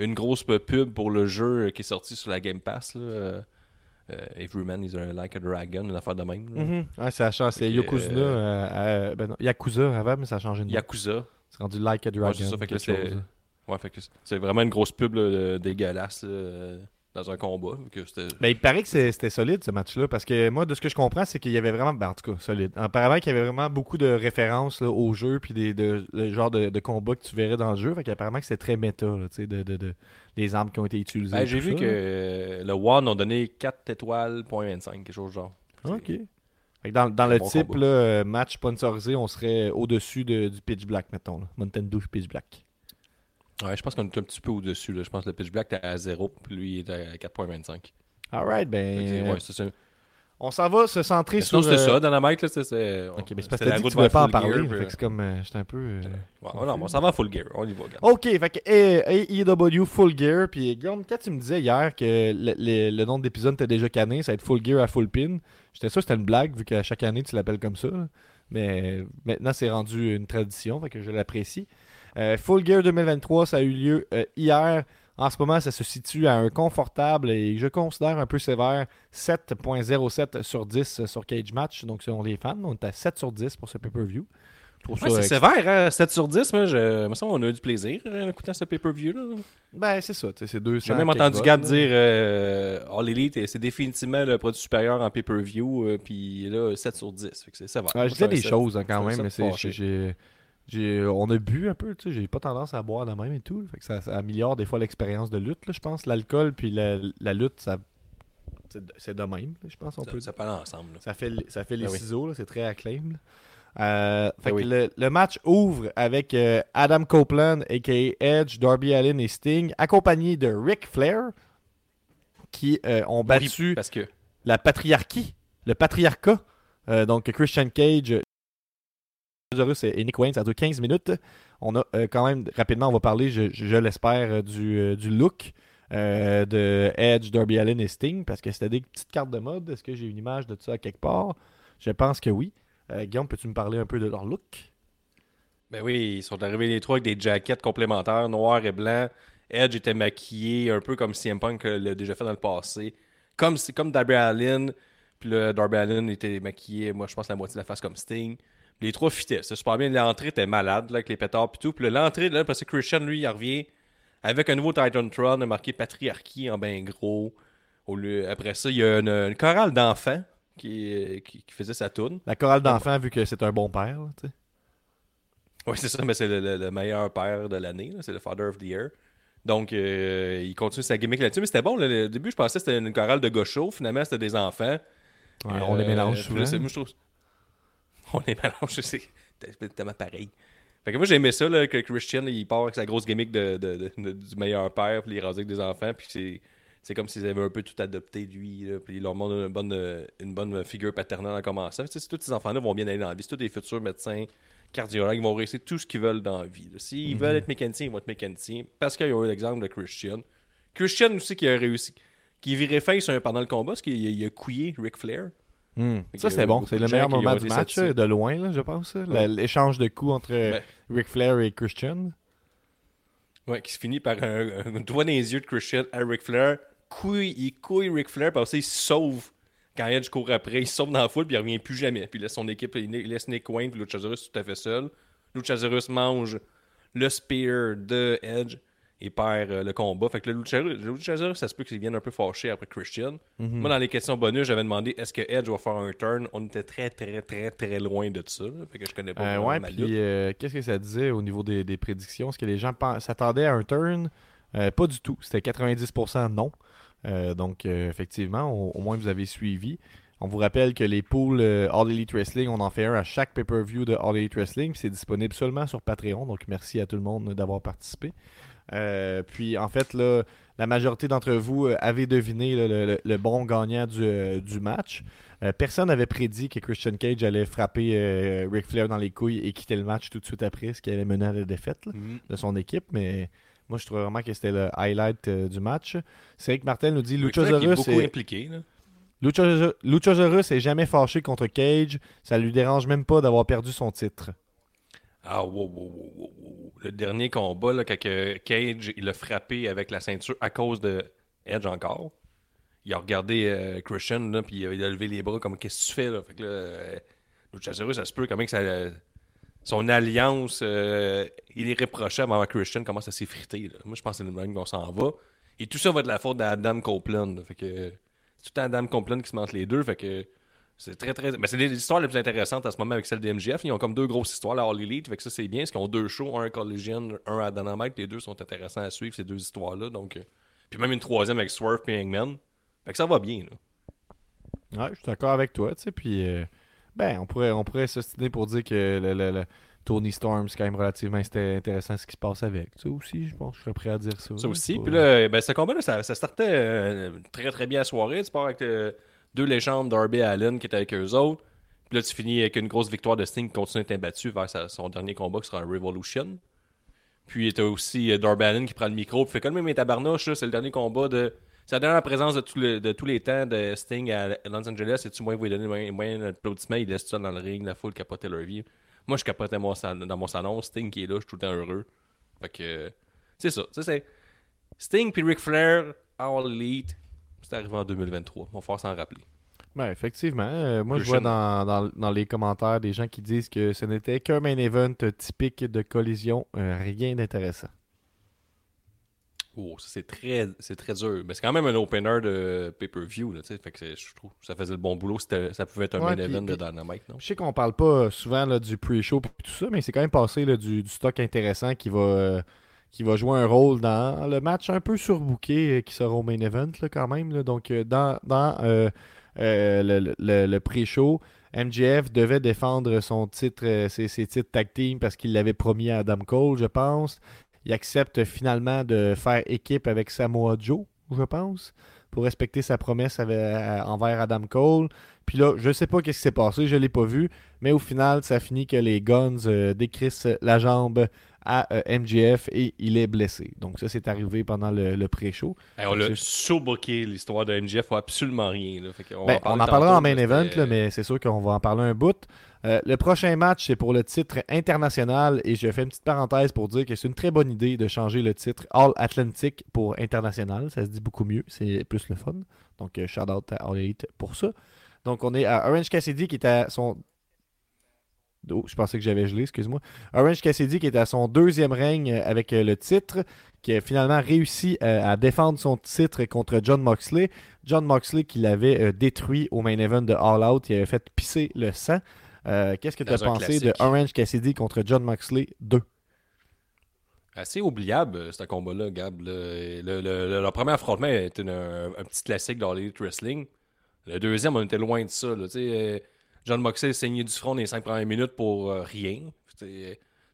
une grosse pub pour le jeu qui est sorti sur la Game Pass. Là. Euh, euh, Every Man is a- like a dragon, une affaire de même. Ouais, ça. C'est Yokozuna. euh, ben Yakuza avant, mais ça a changé de nom. Yakuza. C'est rendu Like a Dragon. Ouais, c'est. Ouais, vraiment une grosse pub là, dégueulasse là, dans un combat. Que Ben, il paraît que c'est- c'était solide ce match-là parce que moi, de ce que je comprends, c'est qu'il y avait vraiment, ben, en tout cas, solide. Apparemment qu'il y avait vraiment beaucoup de références là, au jeu puis des de, le genre de, de combat que tu verrais dans le jeu. Fait qu'apparemment que c'était très méta, là, de, de, de- les armes qui ont été utilisées. Ben, J'ai vu ça, que euh, le One ont donné 4 étoiles, point 25, quelque chose du genre. Ok. Fait que dans, le bon type là, euh, match sponsorisé, on serait au-dessus de- du Pitch Black, mettons. Dew Pitch Black. Ouais, je pense qu'on est un petit peu au-dessus. là. Je pense que le Pitch Black était à 0, puis lui il est à 4.25. Alright, Fait que c'est- ben. ouais, c'est ça. On s'en va se centrer Mais sur. Sinon, c'était euh, ça, Dynamite, là, c'est- c'est. Ok, mais c'est parce que t'as dit que route tu voulais pas en parler. Gear, c'est comme. euh, J'étais un peu. euh, Ouais, non, mais on s'en va à Full Gear. On y va, regarde. Ok, fait que eh, AEW Full Gear. Puis Guillaume, quand tu me disais hier que le, le- le nom de l'épisode était déjà cané, ça va être Full Gear à Full Pin, j'étais sûr que c'était une blague vu qu'à chaque année tu l'appelles comme ça. là. Mais maintenant c'est rendu une tradition, fait que je l'apprécie. Euh, Full Gear 2023, ça a eu lieu euh, hier En ce moment, ça se situe à un confortable et je considère un peu sévère 7.07 sur 10 sur Cage Match. Donc, selon les fans, on est à 7 sur 10 pour ce pay-per-view. Ouais, ça c'est sévère, hein? 7 sur 10. Moi, je... me semble qu'on a eu du plaisir euh, en écoutant ce pay-per-view. Ben, c'est ça. tu sais, C'est 200. J'ai même entendu Gab dire euh, All Elite, c'est définitivement le produit supérieur en pay-per-view. euh, Puis là, 7 sur 10. Fait que c'est sévère. Ouais, je disais des choses hein, quand ça- même, ça mais c'est, on a bu un peu, tu sais, j'ai pas tendance à boire de même et tout. Fait que ça, ça améliore des fois l'expérience de lutte, là, je pense. L'alcool puis la, la lutte, ça, c'est, de- même, là, je pense. On Ça, peut, ça parle ensemble. là. ça fait, ça fait les oui. ciseaux, là, c'est très acclaim. Euh, fait Ben que oui. le, le match ouvre avec euh, Adam Copeland, a.k.a. Edge, Darby Allin et Sting, accompagné de Ric Flair, qui euh, ont battu Oui, Parce que. la patriarchie, le patriarcat. Euh, donc Christian Cage, Lazarus et Nick Wayne, ça dure 15 minutes. On a euh, quand même, rapidement, on va parler, je, l'espère, euh, du, euh, du look de Edge, Darby Allin et Sting, parce que c'était des petites cartes de mode. Est-ce que j'ai une image de ça quelque part? Je pense que oui. Guillaume, peux-tu me parler un peu de leur look? Ben oui, ils sont arrivés les trois avec des jackets complémentaires, noir et blanc. Edge était maquillé un peu comme CM Punk l'a déjà fait dans le passé. Comme, comme Darby Allin. Puis là, Darby Allin était maquillé, moi je pense la moitié de la face comme Sting. Les trois fitaient. C'est super bien. L'entrée était malade là, avec les pétards et tout. Puis là, l'entrée, là, parce que Christian, lui, il revient avec un nouveau Titan Tron marqué patriarchie en ben gros. Au lieu, après ça, il y a une, une chorale d'enfants qui, qui, qui faisait sa toune. La chorale d'enfants, vu que c'est un bon père. là, tu sais. Oui, c'est ça, mais c'est le, le- le meilleur père de l'année, là, c'est le Father of the Year. Donc, euh, il continue sa gimmick là-dessus, mais c'était bon. là, le début, je pensais que c'était une chorale de gauchos, finalement, c'était des enfants. Ouais, on les Euh, mélange là, souvent. moi, je trouve- On les mélange, c'est tellement pareil. Fait que moi, j'aimais ça, là, que Christian, il part avec sa grosse gimmick de, de- de- de- du meilleur père, puis il rasé avec des enfants, puis c'est. C'est comme s'ils avaient un peu tout adopté, lui. là, puis il leur montre une bonne, une bonne figure paternelle en commençant. Tu sais, tous ces enfants-là vont bien aller dans la vie. C'est tous des futurs médecins, cardiologues. Ils vont réussir tout ce qu'ils veulent dans la vie. S'ils veulent être mécaniciens, ils vont être mécaniciens. Parce qu'il y a eu l'exemple de Christian. Christian aussi qui a réussi. Qui virait face euh, pendant le combat, parce qu'il a, a couillé Ric Flair. Hmm. Ça, c'était euh, bon. C'est le meilleur moment du match, euh, de loin, là, je pense. Ouais. L'échange de coups entre euh, Ben. Ric Flair et Christian. Ouais, qui se finit par un, un doigt dans les yeux de Christian à Ric Flair. Couille, il couille Ric Flair, puis après ça, il se sauve. Quand Edge court après, il sauve dans la foule, puis il revient plus jamais. Puis il laisse son équipe, il laisse Nick Wayne, puis Luchasaurus tout à fait seul. Luchasaurus mange le spear de Edge et perd euh, le combat. Fait que le Luchasaurus, ça se peut qu'il vienne un peu fâché après Christian. Mhm. Moi, dans les questions bonus, j'avais demandé est-ce que Edge va faire un turn? On était très, très, très, très loin de ça. là. Fait que je connais pas Euh, ouais, puis euh, qu'est-ce que ça disait au niveau des, des prédictions? Est-ce que les gens s'attendaient à un turn? Euh, pas du tout. C'était 90% non. Donc, effectivement, au, au moins vous avez suivi. On vous rappelle que les pools All Elite Wrestling, on en fait un à chaque pay-per-view de All Elite Wrestling. C'est disponible seulement sur Patreon. Donc, merci à tout le monde d'avoir participé. Euh, puis, en fait, là, la majorité d'entre vous euh, avez deviné là, le, le- le bon gagnant du, euh, du match. Euh, personne n'avait prédit que Christian Cage allait frapper euh, Ric Flair dans les couilles et quitter le match tout de suite après, ce qui allait mener à la défaite là, Mhm. de son équipe. Mais moi, je trouve vraiment que c'était le highlight euh, du match. Cédric Martel nous dit est Luchasaurus beaucoup est, impliqué. Luchasaurus est jamais fâché contre Cage. Ça lui dérange même pas d'avoir perdu son titre. Ah, wow, wow, wow, wow, wow. Le dernier combat, là, quand Cage il a frappé avec la ceinture à cause de Edge encore. Il a regardé euh, Christian, là, puis il a levé les bras comme Qu'est-ce que tu fais là? Fait que là, euh, Luchasaurus, ça se peut comment que ça. son alliance euh, irréprochable avec Christian commence à s'effriter. Moi, je pense que c'est le même qu'on s'en va. Et tout ça va être la faute d'Adam Copeland. Fait que c'est tout le Adam Copeland qui se montre les deux. Fait que c'est très, très. Mais c'est les histoires les plus intéressantes en ce moment avec celle de MGF. Ils ont comme deux grosses histoires, la All Elite. Fait que ça, c'est bien. Parce qu'ils ont deux shows, un à Collision, un à Dynamite. Les deux sont intéressants à suivre, ces deux histoires-là. Donc, euh, Puis même une troisième avec Swerve et Hangman. Fait que ça va bien. Là. Ouais, je suis d'accord avec toi. tu sais, Puis, euh, ben, on pourrait, on pourrait s'ostiner pour dire que le, le- le Tony Storm, c'est quand même relativement inté- intéressant ce qui se passe avec. Ça aussi, je pense que je serais prêt à dire ça. Ça aussi. Puis là, ben, ce combat-là, ça, ça startait euh, très très bien la soirée. Tu pars avec euh, deux légendes, Darby et Allen, qui étaient avec eux autres. Puis là, tu finis avec une grosse victoire de Sting qui continue d'être imbattu vers son dernier combat qui sera un Revolution. Puis t'as aussi euh, Darby Allin qui prend le micro. Puis fait comme même mes tabarnouches, c'est le dernier combat de. C'est la dernière présence de, tous les temps de Sting à Los Angeles. Et tu moins vous lui donner moyen, d'applaudissement, il laisse ça dans le ring, la foule capotait leur vie. Moi, je capotais mon dans mon salon. Sting qui est là, je suis tout le temps heureux. Fait que. C'est ça. Ça. Sting puis Ric Flair, All Elite, c'est arrivé en 2023. On va falloir s'en rappeler. Ouais, effectivement. Euh, moi, je vois dans, dans- dans les commentaires des gens qui disent que ce n'était qu'un main event typique de collision, euh, rien d'intéressant. Oh, c'est très, c'est très dur. Mais c'est quand même un opener de pay-per-view, là. Fait que je trouve que ça faisait le bon boulot. Ça pouvait être un Ouais, main event de Dynamite, non? Je sais qu'on parle pas souvent là, du pre-show et tout ça, mais c'est quand même passé là, du, du stock intéressant qui va, euh, qui va jouer un rôle dans le match un peu surbooké euh, qui sera au main event là, quand même. Donc, euh, dans, euh, le, pre-show, MJF devait défendre son titre, ses, ses titres tag team parce qu'il l'avait promis à Adam Cole, je pense. Il accepte finalement de faire équipe avec Samoa Joe, je pense, pour respecter sa promesse avec- euh, envers Adam Cole. Puis là, je sais pas qu'est-ce qui s'est passé, je l'ai pas vu, mais au final, ça finit que les Guns euh, décrissent la jambe à euh, MJF et il est blessé. Donc ça, c'est arrivé pendant le, le pré-show. Hey, on l'a sous-booké, l'histoire de MJF, faut absolument rien. Là. Fait qu'on Ben, va on en parler parlera en main event, là, mais c'est sûr qu'on va en parler un bout. Euh, le prochain match, c'est pour le titre international et je fais une petite parenthèse pour dire que c'est une très bonne idée de changer le titre All Atlantic pour international. Ça se dit beaucoup mieux, c'est plus le fun. Donc, euh, shout out à All Elite pour ça. Donc, on est à Orange Cassidy qui est à son. Oh, je pensais que j'avais gelé, excuse-moi. Orange Cassidy qui est à son deuxième règne avec euh, le titre, qui a finalement réussi à défendre son titre contre John Moxley. John Moxley qui l'avait détruit au main event de All Out, il avait fait pisser le sang. Euh, Qu'est-ce que tu as pensé de. Orange Cassidy contre John Moxley 2 Assez oubliable, euh, ce combat-là, Gab. Le, le- le- le premier affrontement était un, un petit classique dans l'Elite Wrestling. Le deuxième, on était loin de ça. là. Euh, John Moxley saignait du front dans les cinq premières minutes pour euh, rien.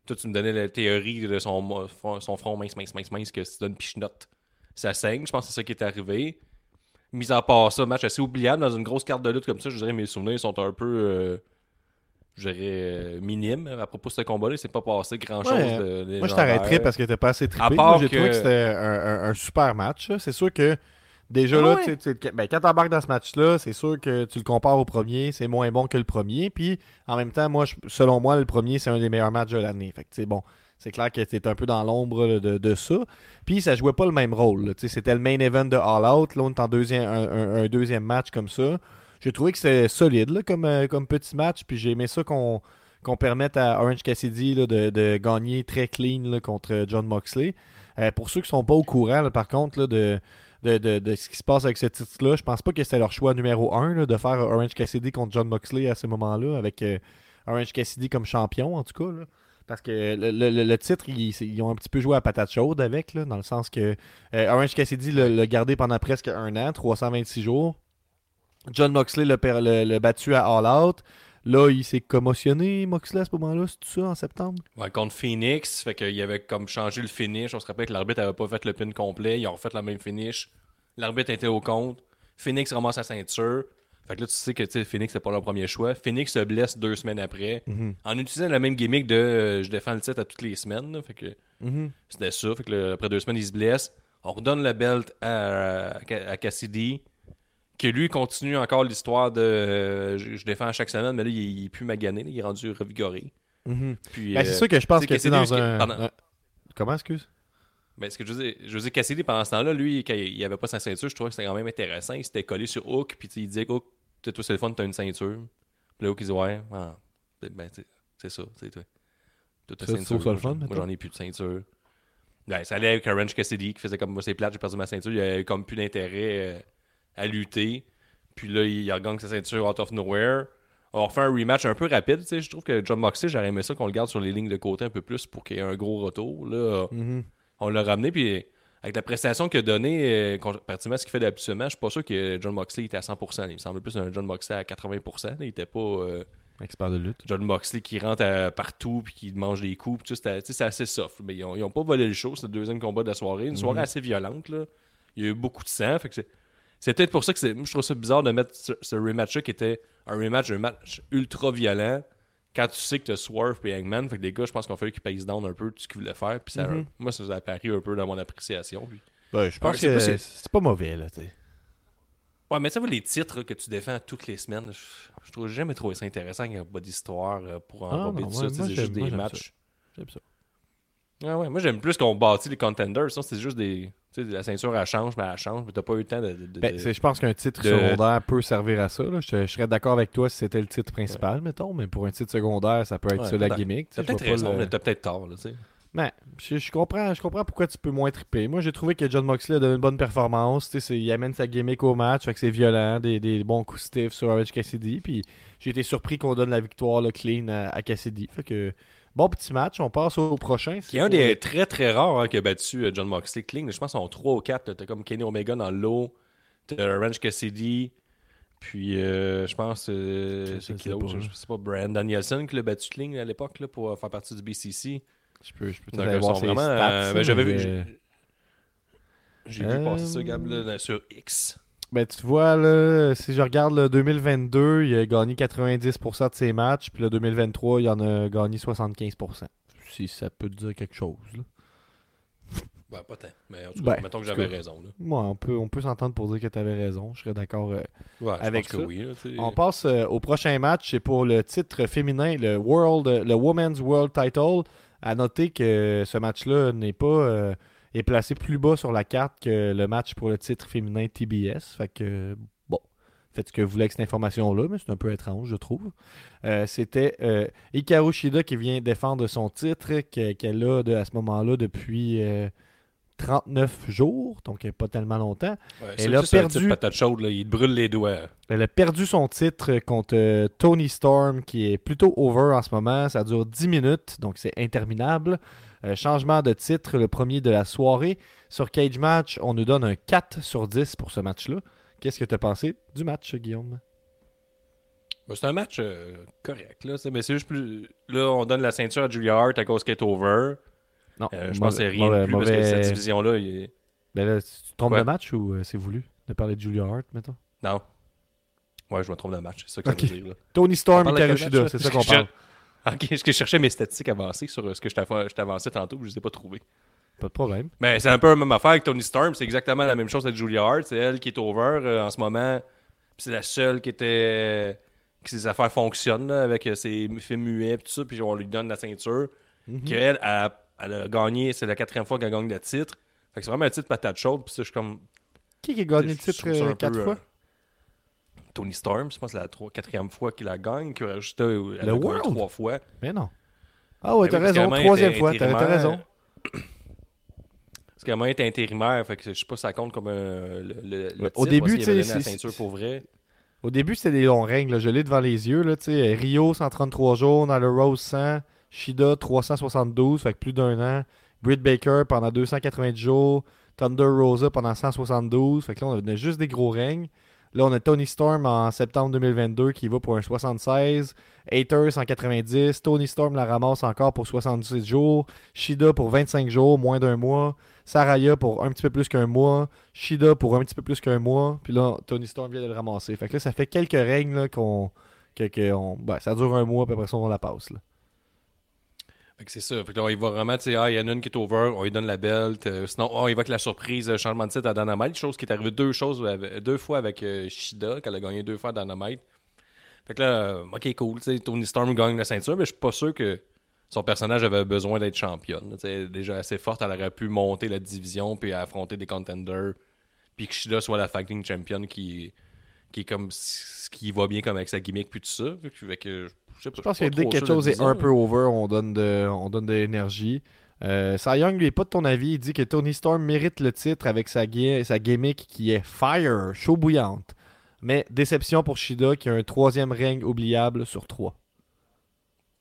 Toi, tu me donnais la théorie de son, son front mince, mince, mince, mince, que si tu donnes pichenote, ça saigne. Je pense que c'est ça qui est arrivé. Mis à part ça, match assez oubliable dans une grosse carte de lutte comme ça. Je dirais mes souvenirs sont un peu, euh, dirais, euh, minimes à propos de ce combat-là. C'est pas passé grand-chose Ouais, de Moi, je t'arrêterais parce que t'as pas assez trippé. Moi, j'ai trouvé que- que c'était un, un- un super match. C'est sûr que déjà là, ouais. tu tu ben, quand t'embarques dans ce match-là, c'est sûr que tu le compares au premier, c'est moins bon que le premier. Puis en même temps, moi, je- selon moi, le premier, c'est un des meilleurs matchs de l'année. Fait que c'est bon. C'est clair que t'es un peu dans l'ombre de, de ça. Puis ça jouait pas le même rôle. C'était le main event de All Out. Là, on est en deuxième, un- un deuxième match comme ça. J'ai trouvé que c'était solide là, comme, euh, comme petit match. Puis j'ai aimé ça qu'on permette à Orange Cassidy là, de, de gagner très clean là, contre John Moxley. Euh, pour ceux qui sont pas au courant, là, par contre, de, de, de- ce qui se passe avec ce titre-là, je pense pas que c'était leur choix numéro un de faire Orange Cassidy contre John Moxley à ce moment-là, avec euh, Orange Cassidy comme champion, en tout cas. Parce que le, le- le- titre, ils, ont un petit peu joué à patate chaude avec, dans le sens que Orange Cassidy l'a gardé pendant presque un an, 326 jours. John Moxley l'a battu à All Out. Là, il s'est commotionné, Moxley, à ce moment-là, c'est tout ça, en septembre? Ouais, contre Phoenix, fait qu'il avait comme changé le finish. On se rappelle que l'arbitre avait pas fait le pin complet. Ils ont refait la même finish. L'arbitre était au compte. Phoenix ramasse sa ceinture. Fait que là, tu sais que Phoenix, c'est pas leur premier choix. Phoenix se blesse deux semaines après. En utilisant la même gimmick de euh, je défends le titre à toutes les semaines. là. fait que Mhm. c'était ça. Fait que là, après deux semaines, il se blesse. On redonne la belt à, à Cassidy. Que lui continue encore l'histoire de euh, je, je défends à chaque semaine, mais là, il, il est plus magané. là. il est rendu revigoré. Mhm. Puis, Ben, c'est euh, sûr que je pense que c'est Cassidy, dans un... Comment, excuse? Ben, ce que je veux dire, je veux dire, Cassidy, pendant ce temps-là, lui, quand il avait pas sa ceinture, je trouvais que c'était quand même intéressant. Il s'était collé sur Hook, puis il disait, Hook, tu sais, toi, c'est le fun, t'as une ceinture. Puis là, Hook, il dit, ouais, ah, ben, ben, c'est ça, c'est toi. T'as ta fun, moi, mettons? j'en ai plus de ceinture. Ouais, ça allait avec Orange Cassidy, qui faisait comme moi, c'est plate, j'ai perdu ma ceinture. Il avait comme plus d'intérêt euh, à lutter. Puis là, il regagne sa ceinture out of nowhere. On refait un rematch un peu rapide. Je trouve que John Moxley, j'aurais aimé ça qu'on le garde sur les lignes de côté un peu plus pour qu'il y ait un gros retour. Là, Mhm. on l'a ramené, puis avec la prestation qu'il a donnée, euh, comparativement à ce qu'il fait d'habituellement, je suis pas sûr que John Moxley était à 100%. Il me semble plus un John Moxley à 80%. là. Il était pas euh, Expert de lutte. John Moxley qui rentre à- partout puis qui mange des coups. C'est assez soft. Mais ils ont, ils ont pas volé le show. C'est le deuxième combat de la soirée. Une soirée assez violente. Là. Il y a eu beaucoup de sang. Fait que c'est, peut-être pour ça que c'est, moi, je trouve ça bizarre de mettre ce, ce rematch-là qui était un rematch, un match ultra violent quand tu sais que tu as Swerve et Hangman. Fait que les gars, je pense a fallu qu'ils payent down un peu tout ce qu'ils voulaient faire. Puis ça, Mhm. moi, ça a apparu un peu dans mon appréciation. Puis- Ben, je pense Ouais, c'est que pas- c'est c'est- pas mauvais, là, tu sais. Ouais, mais ça va les titres là, que tu défends toutes les semaines. Je, je trouve jamais trouvé ça intéressant qu'il n'y a pas d'histoire euh, pour Ah, tout moi- ça. C'est juste des j'aime matchs. J'aime ça. Ah ouais, moi j'aime plus qu'on bâtit les contenders. Sinon, c'est juste des. Tu sais, la ceinture, elle change, mais elle change. Mais t'as pas eu le temps de. Ben, de- je pense qu'un titre de- secondaire peut servir à ça. là. Je, je serais d'accord avec toi si c'était le titre principal, mettons, mais pour un titre secondaire, ça peut être Ouais, ça la gimmick. T'as peut-être raison, le- mais t'as peut-être tort, là. Ben, je, je comprends, je comprends pourquoi tu peux moins triper. Moi, j'ai trouvé que John Moxley a donné une bonne performance. Il amène sa gimmick au match, fait que c'est violent, des, des bons coups stiffs sur Orange Cassidy. Puis j'ai été surpris qu'on donne la victoire là, clean à, à Cassidy. Fait que bon petit match. On passe au prochain. Qui est un des très très rares hein, qui a battu euh, John Moxley. Clean, je pense qu'ils sont 3 ou 4. T'as comme Kenny Omega dans le lot. T'as Orange Cassidy. Puis euh, je pense euh, c'est qui l'autre? Je sais pas, Brandon Nielsen qui l'a battu Clean à l'époque là, pour faire partie du BCC. Je peux, je peux Donc, aller voir vraiment, euh, ben, j'avais vu- J'ai vu passer ça, Gab, là, sur X. Ben, tu vois, là, si je regarde le 2022, il a gagné 90% de ses matchs, puis le 2023, il en a gagné 75%. Si ça peut te dire quelque chose. Là. Ben, pas tant. Mais en tout cas, Ben, mettons que j'avais raison. Là. Moi, on peut, on peut s'entendre pour dire que tu avais raison. Je serais d'accord. euh. Ouais, Avec pense que ça, oui. Là. On passe euh, au prochain match. C'est pour le titre féminin, le World, le Women's World Title. À noter que ce match-là n'est pas euh, est placé plus bas sur la carte que le match pour le titre féminin TBS. Fait que bon, faites ce que vous voulez avec cette information-là, mais c'est un peu étrange, je trouve. Euh, C'était euh, Hikaru Shida qui vient défendre son titre que- qu'elle a de- à ce moment-là depuis euh, 39 jours, donc euh, pas tellement longtemps. Ouais, elle a perdu- patate chaude, là, il te brûle les doigts. Elle a perdu son titre contre euh, Tony Storm, qui est plutôt over en ce moment. Ça dure 10 minutes, donc c'est interminable. Euh, changement de titre, le premier de la soirée. Sur Cage Match, on nous donne un 4 sur 10 pour ce match-là. Qu'est-ce que tu as pensé du match, Guillaume? Ben, c'est un match euh, correct. Là, mais c'est juste plus. Là, on donne la ceinture à Julia Hart à cause qu'elle est over. Non, Euh, je pense que c'est rien mauvais- de plus parce que cette division-là, est- Ben là, tu trompes le match ou c'est voulu de parler de Julia Hart, mettons? Non. Ouais, je me trompe de match. C'est ça que ça veut dire. Là. Tony On Storm et Karushida, c'est ça qu'on parle. Ok, je cherchais mes statistiques avancées sur euh, ce que je avancé tantôt, je ne les ai pas trouvées. Pas de problème. Mais c'est un peu la même affaire avec Tony Storm. C'est exactement la même chose avec Julia Hart. C'est elle qui est over euh, en ce moment. C'est la seule qui était. que ses affaires fonctionnent là, avec euh, ses films muets et tout ça. Puis on lui donne la ceinture. Qu'elle, elle, elle a gagné. C'est la quatrième fois qu'elle gagne le titre. Fait que c'est vraiment un titre patate chaude. Puis ça, je suis comme. Qui qui a gagné le titre peu, quatre euh, fois? Tony Storm, je pense que c'est la trois- quatrième fois qu'il la gagne. Que Rajita, elle Le a World? trois fois. Mais non. Ah ouais, Ben t'as raison. Troisième était fois, t'as raison. Parce qu'elle m'a été intérimaire. Fait que je sais pas si ça compte comme un, le, le- le Ouais, au début, moi, avait tu sais, la ceinture pour vrai. Au début, c'était des longs règles. là. Je l'ai devant les yeux. Là, tu sais. Rio, 133 jours. Dans le Rose, 100. Shida, 372. Fait que plus d'un an. Britt Baker pendant 290 jours. Thunder Rosa pendant 172. Fait que là, on a juste des gros règnes. Là, on a Tony Storm en septembre 2022 qui va pour un 76. Hater 190. Tony Storm la ramasse encore pour 66 jours. Shida pour 25 jours, moins d'un mois. Saraya pour un petit peu plus qu'un mois. Shida pour un petit peu plus qu'un mois. Puis là, Tony Storm vient de le ramasser. Fait que là, ça fait quelques règles qu'on. Que, ben, ça dure un mois, puis après ça, on la passe. C'est ça. Fait que là, il va vraiment, tu sais, ah, il y en a une qui est over, on lui donne la belt. euh, sinon, oh, il va avec la surprise, euh, changement de titre à Dynamite. Chose qui est arrivée deux, choses, deux fois avec euh, Shida, qu'elle a gagné deux fois à Dynamite. Fait que là, ok, cool. tu sais, Tony Storm gagne la ceinture, mais je suis pas sûr que son personnage avait besoin d'être championne. Elle est déjà assez forte, elle aurait pu monter la division puis affronter des contenders. Puis que Shida soit la fighting champion qui, qui est comme ce qui va bien comme avec sa gimmick puis tout ça. Fait que, je sais pas, Je pense que dès que quelque chose est un peu over, on donne de, on donne de l'énergie. Euh, Cy Young, lui, est pas de ton avis. Il dit que Tony Storm mérite le titre avec sa, ga- sa gimmick qui est Fire, chaud bouillante. Mais déception pour Shida qui a un troisième règne oubliable sur trois.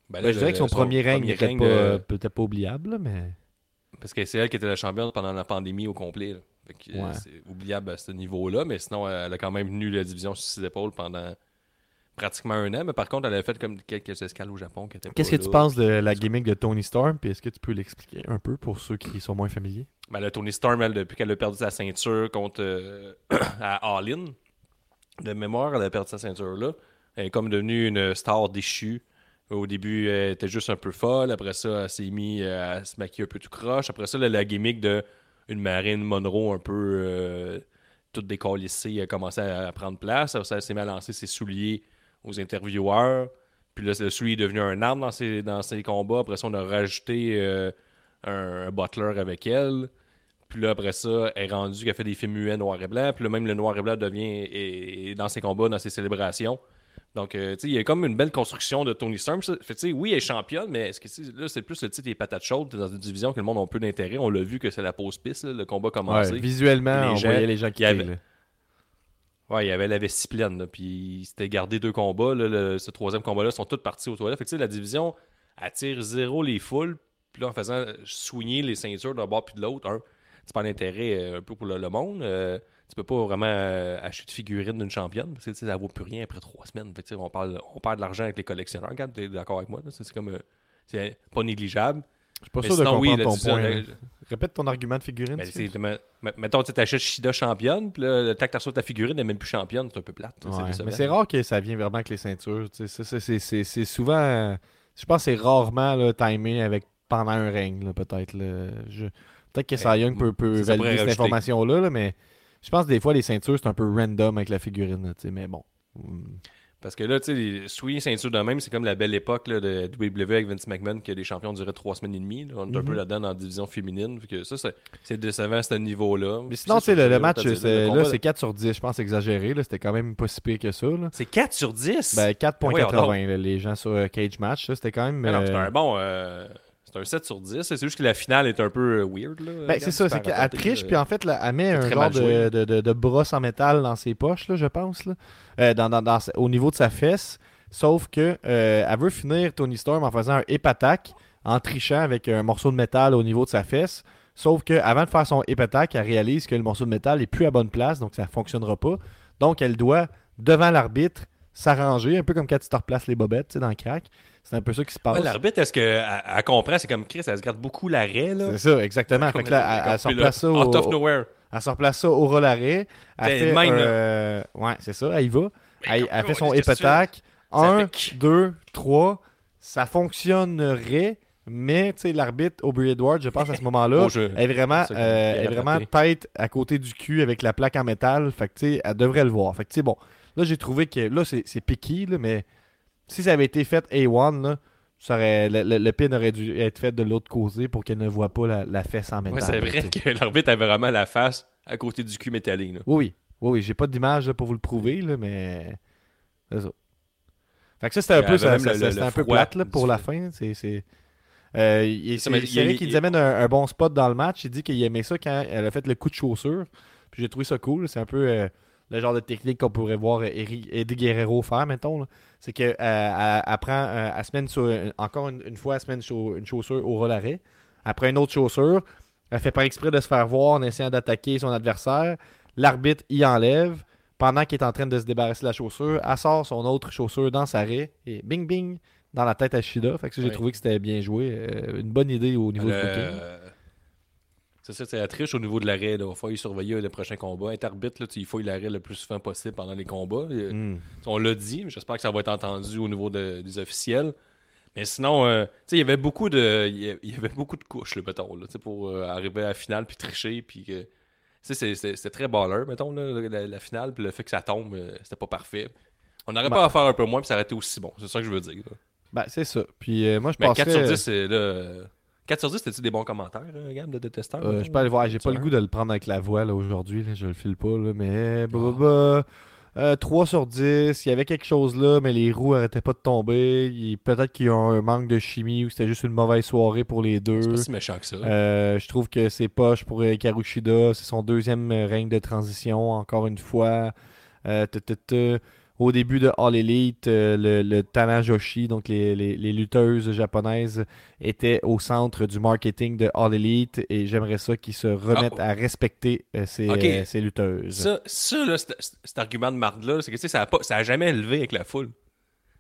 Ben Ben, je dirais que son premier règne n'était pas, euh, peut-être pas oubliable, mais. Parce que c'est elle qui était la championne pendant la pandémie au complet. là. Fait que, euh, Ouais. C'est oubliable à ce niveau-là, mais sinon, elle a quand même tenu la division sur ses épaules pendant pratiquement un an. Mais par contre, elle a fait comme quelques escales au Japon. Qu'est-ce que tu penses de la gimmick de Tony Storm? Puis est-ce que tu peux l'expliquer un peu pour ceux qui sont moins familiers? Ben, là, Tony Storm, elle, depuis qu'elle a perdu sa ceinture contre euh, à All In, de mémoire, elle a perdu sa ceinture là. Elle est comme devenue une star déchue. Au début, elle était juste un peu folle. Après ça, elle s'est mise à se maquiller un peu tout croche. Après ça, la gimmick de une Marine Monroe un peu euh, toute décalissée a commencé à, à prendre place. Après ça, elle s'est mis à lancer ses souliers aux intervieweurs. Puis là, le soulier est devenu un arme dans ses, dans ses combats. Après ça, on a rajouté euh, un, un butler avec elle. Puis là, après ça, elle est rendue qu'elle fait des films muets noir et blanc. Puis là, même le noir et blanc devient est dans ses combats, dans ses célébrations. Donc, euh, tu sais, il y a comme une belle construction de Tony Storm. ça. Fait, tu sais, oui, elle est championne, mais est-ce que, là, c'est plus le titre des patates chaudes. T'es dans une division que le monde a un peu d'intérêt. On l'a vu que c'est la pause piste, là, le combat commencé. Ouais, visuellement, Les on gens- voyait les gens qui là. Ouais, il y avait la vestie pleine, puis il s'était gardé deux combats. le- ce troisième combat-là, sont tous partis aux toilettes. Fait que, la division attire zéro les foules. Puis là, en faisant soigner les ceintures d'un bord puis de l'autre, un, c'est pas l'intérêt euh, un peu pour le, le monde. euh, tu peux pas vraiment euh, acheter de figurines d'une championne parce que ça vaut plus rien après trois semaines. Fait on, parle, on perd de l'argent avec les collectionneurs. Regarde, t'es d'accord avec moi? c'est comme. euh, c'est pas négligeable. Je suis pas Mais sûr de comprendre oui, ton point. là. Répète ton argument de figurine. ben, c'est- mettons, tu t'achètes Shida championne, puis le temps que tu reçois ta figurine, elle est même plus championne, c'est un peu plate. Ouais, mais c'est rare que ça vienne vraiment avec les ceintures. c'est- souvent. euh, Je pense que c'est rarement là, timé avec pendant un règne, peut-être. Je- Peut-être que Cy Young peut, valider cette information-là, là, mais je pense que des fois, les ceintures, c'est un peu random avec la figurine. mais bon. Parce que là, tu sais, souiller ceinture de même, c'est comme la belle époque là, de WWE avec Vince McMahon, que les champions duraient trois semaines et demie. là. On est un Mhm. peu là-dedans dans la division féminine. Fait que ça, c'est- c'est décevant à ce niveau-là. Mais sinon, ça, tu sais, le, c'est- le match, là, c'est 4 sur 10. Je pense exagéré. C'était quand même pas si pire que ça. C'est 4 sur 10. Ben, 4.80, voyons là, les gens sur euh, Cage Match. C'était quand même. Mais non, c'est euh, un bon. euh, c'est un 7 sur 10. C'est juste que la finale est un peu euh, weird. Là. Ben, c'est ça, c'est qu'elle triche, euh, puis en fait, là, elle met un genre de, de, de- de brosse en métal dans ses poches, là, je pense, là, euh, dans, dans- dans- au niveau de sa fesse. Sauf que euh, elle veut finir Tony Storm en faisant un hip attack, en trichant avec un morceau de métal au niveau de sa fesse. Sauf que avant de faire son hip attack, elle réalise que le morceau de métal est plus à bonne place, donc ça ne fonctionnera pas. Donc elle doit, devant l'arbitre, s'arranger, un peu comme quand tu te replaces les bobettes tu sais, dans le crack. C'est un peu ça qui se passe. Ouais, L'arbitre, est-ce qu'elle elle comprend? C'est comme Chris, elle se gratte beaucoup l'arrêt. c'est ça, exactement. Fait que là, elle, elle se replace ça Out au- of nowhere. Elle se replace ça au roll arrêt. Elle Ben, fait, même, un- euh, Ouais, c'est ça, elle y va. Elle, elle fait son que tu fais? attack. Ça 1, pique. 2, 3. Ça fonctionnerait, mais l'arbitre Aubrey Edwards, je pense à ce moment-là, Oh, est vraiment, euh, est vraiment tête à côté du cul avec la plaque en métal. Fait que elle devrait le voir. Fait que bon, là, j'ai trouvé que là, c'est c'est piqué, mais si ça avait été fait A1, là, ça aurait, le, le- le pin aurait dû être fait de l'autre côté pour qu'elle ne voit pas la, la fesse en métal. Ouais, c'est vrai que l'arbitre avait vraiment la face à côté du cul métallique. Oui, oui. Oui, oui. J'ai pas d'image pour vous le prouver, là, mais. C'est ça. Fait que ça, c'était un peu, ça, le- un peu plate là, du pour la fin. C'est. Euh, c'est vrai il- qu'il amène un, un bon spot dans le match. Il dit qu'il aimait ça quand elle a fait le coup de chaussure. Puis j'ai trouvé ça cool. C'est un peu euh, le genre de technique qu'on pourrait voir Eddie Guerrero faire, mettons. là. C'est qu'elle elle prend, euh, elle se met une chau- encore une, une fois, elle se met une, chau- une chaussure au roll arrêt. Après une autre chaussure, elle fait par exprès de se faire voir en essayant d'attaquer son adversaire. L'arbitre y enlève. Pendant qu'il est en train de se débarrasser de la chaussure, elle sort son autre chaussure dans sa raie et bing bing dans la tête à Shida. Fait que ça, j'ai Ouais. trouvé que c'était bien joué. Euh, une bonne idée au niveau du booking. C'est ça, c'est la triche au niveau de l'arrêt. Il faut y surveiller le prochain combat. Être arbitre, là, tu- il faut l'arrêt le plus souvent possible pendant les combats. Euh, Hmm. On l'a dit, mais j'espère que ça va être entendu au niveau de- des officiels. Mais sinon, euh, il y avait beaucoup de, il y avait beaucoup de couches, le là, sais, pour euh, arriver à la finale puis tricher, puis c'était très baller, mettons, là, la, la finale, puis le fait que ça tombe, c'était pas parfait. On n'aurait Bah. pas à faire un peu moins, puis ça aurait été aussi bon. C'est ça que je veux dire. Ben, c'est ça. Puis moi, je passerais... 4 sur 10, c'est là. Euh, 4 sur 10, c'était-tu des bons commentaires, euh, Gab, de, de testeurs? Euh, je peux aller voir. J'ai pas le goût de le prendre avec la voix là, aujourd'hui. là. Je le file pas. Là, mais bah. Euh, 3 sur 10. Il y avait quelque chose là, mais les roues arrêtaient pas de tomber. Il- Peut-être qu'il y a un manque de chimie ou c'était juste une mauvaise soirée pour les C'est deux. pas si méchant que ça. Euh, je trouve que c'est poche pour euh, Karushida. C'est son deuxième règne de transition, encore une fois. Euh, Au début de All Elite, euh, le, le Tanajoshi, donc les, les- les lutteuses japonaises, étaient au centre du marketing de All Elite et j'aimerais ça qu'ils se remettent Ah. à respecter euh, ces, euh, ces lutteuses. Ça, ça là, cet, argument de marde-là, c'est que ça a, pas, ça a jamais élevé avec la foule.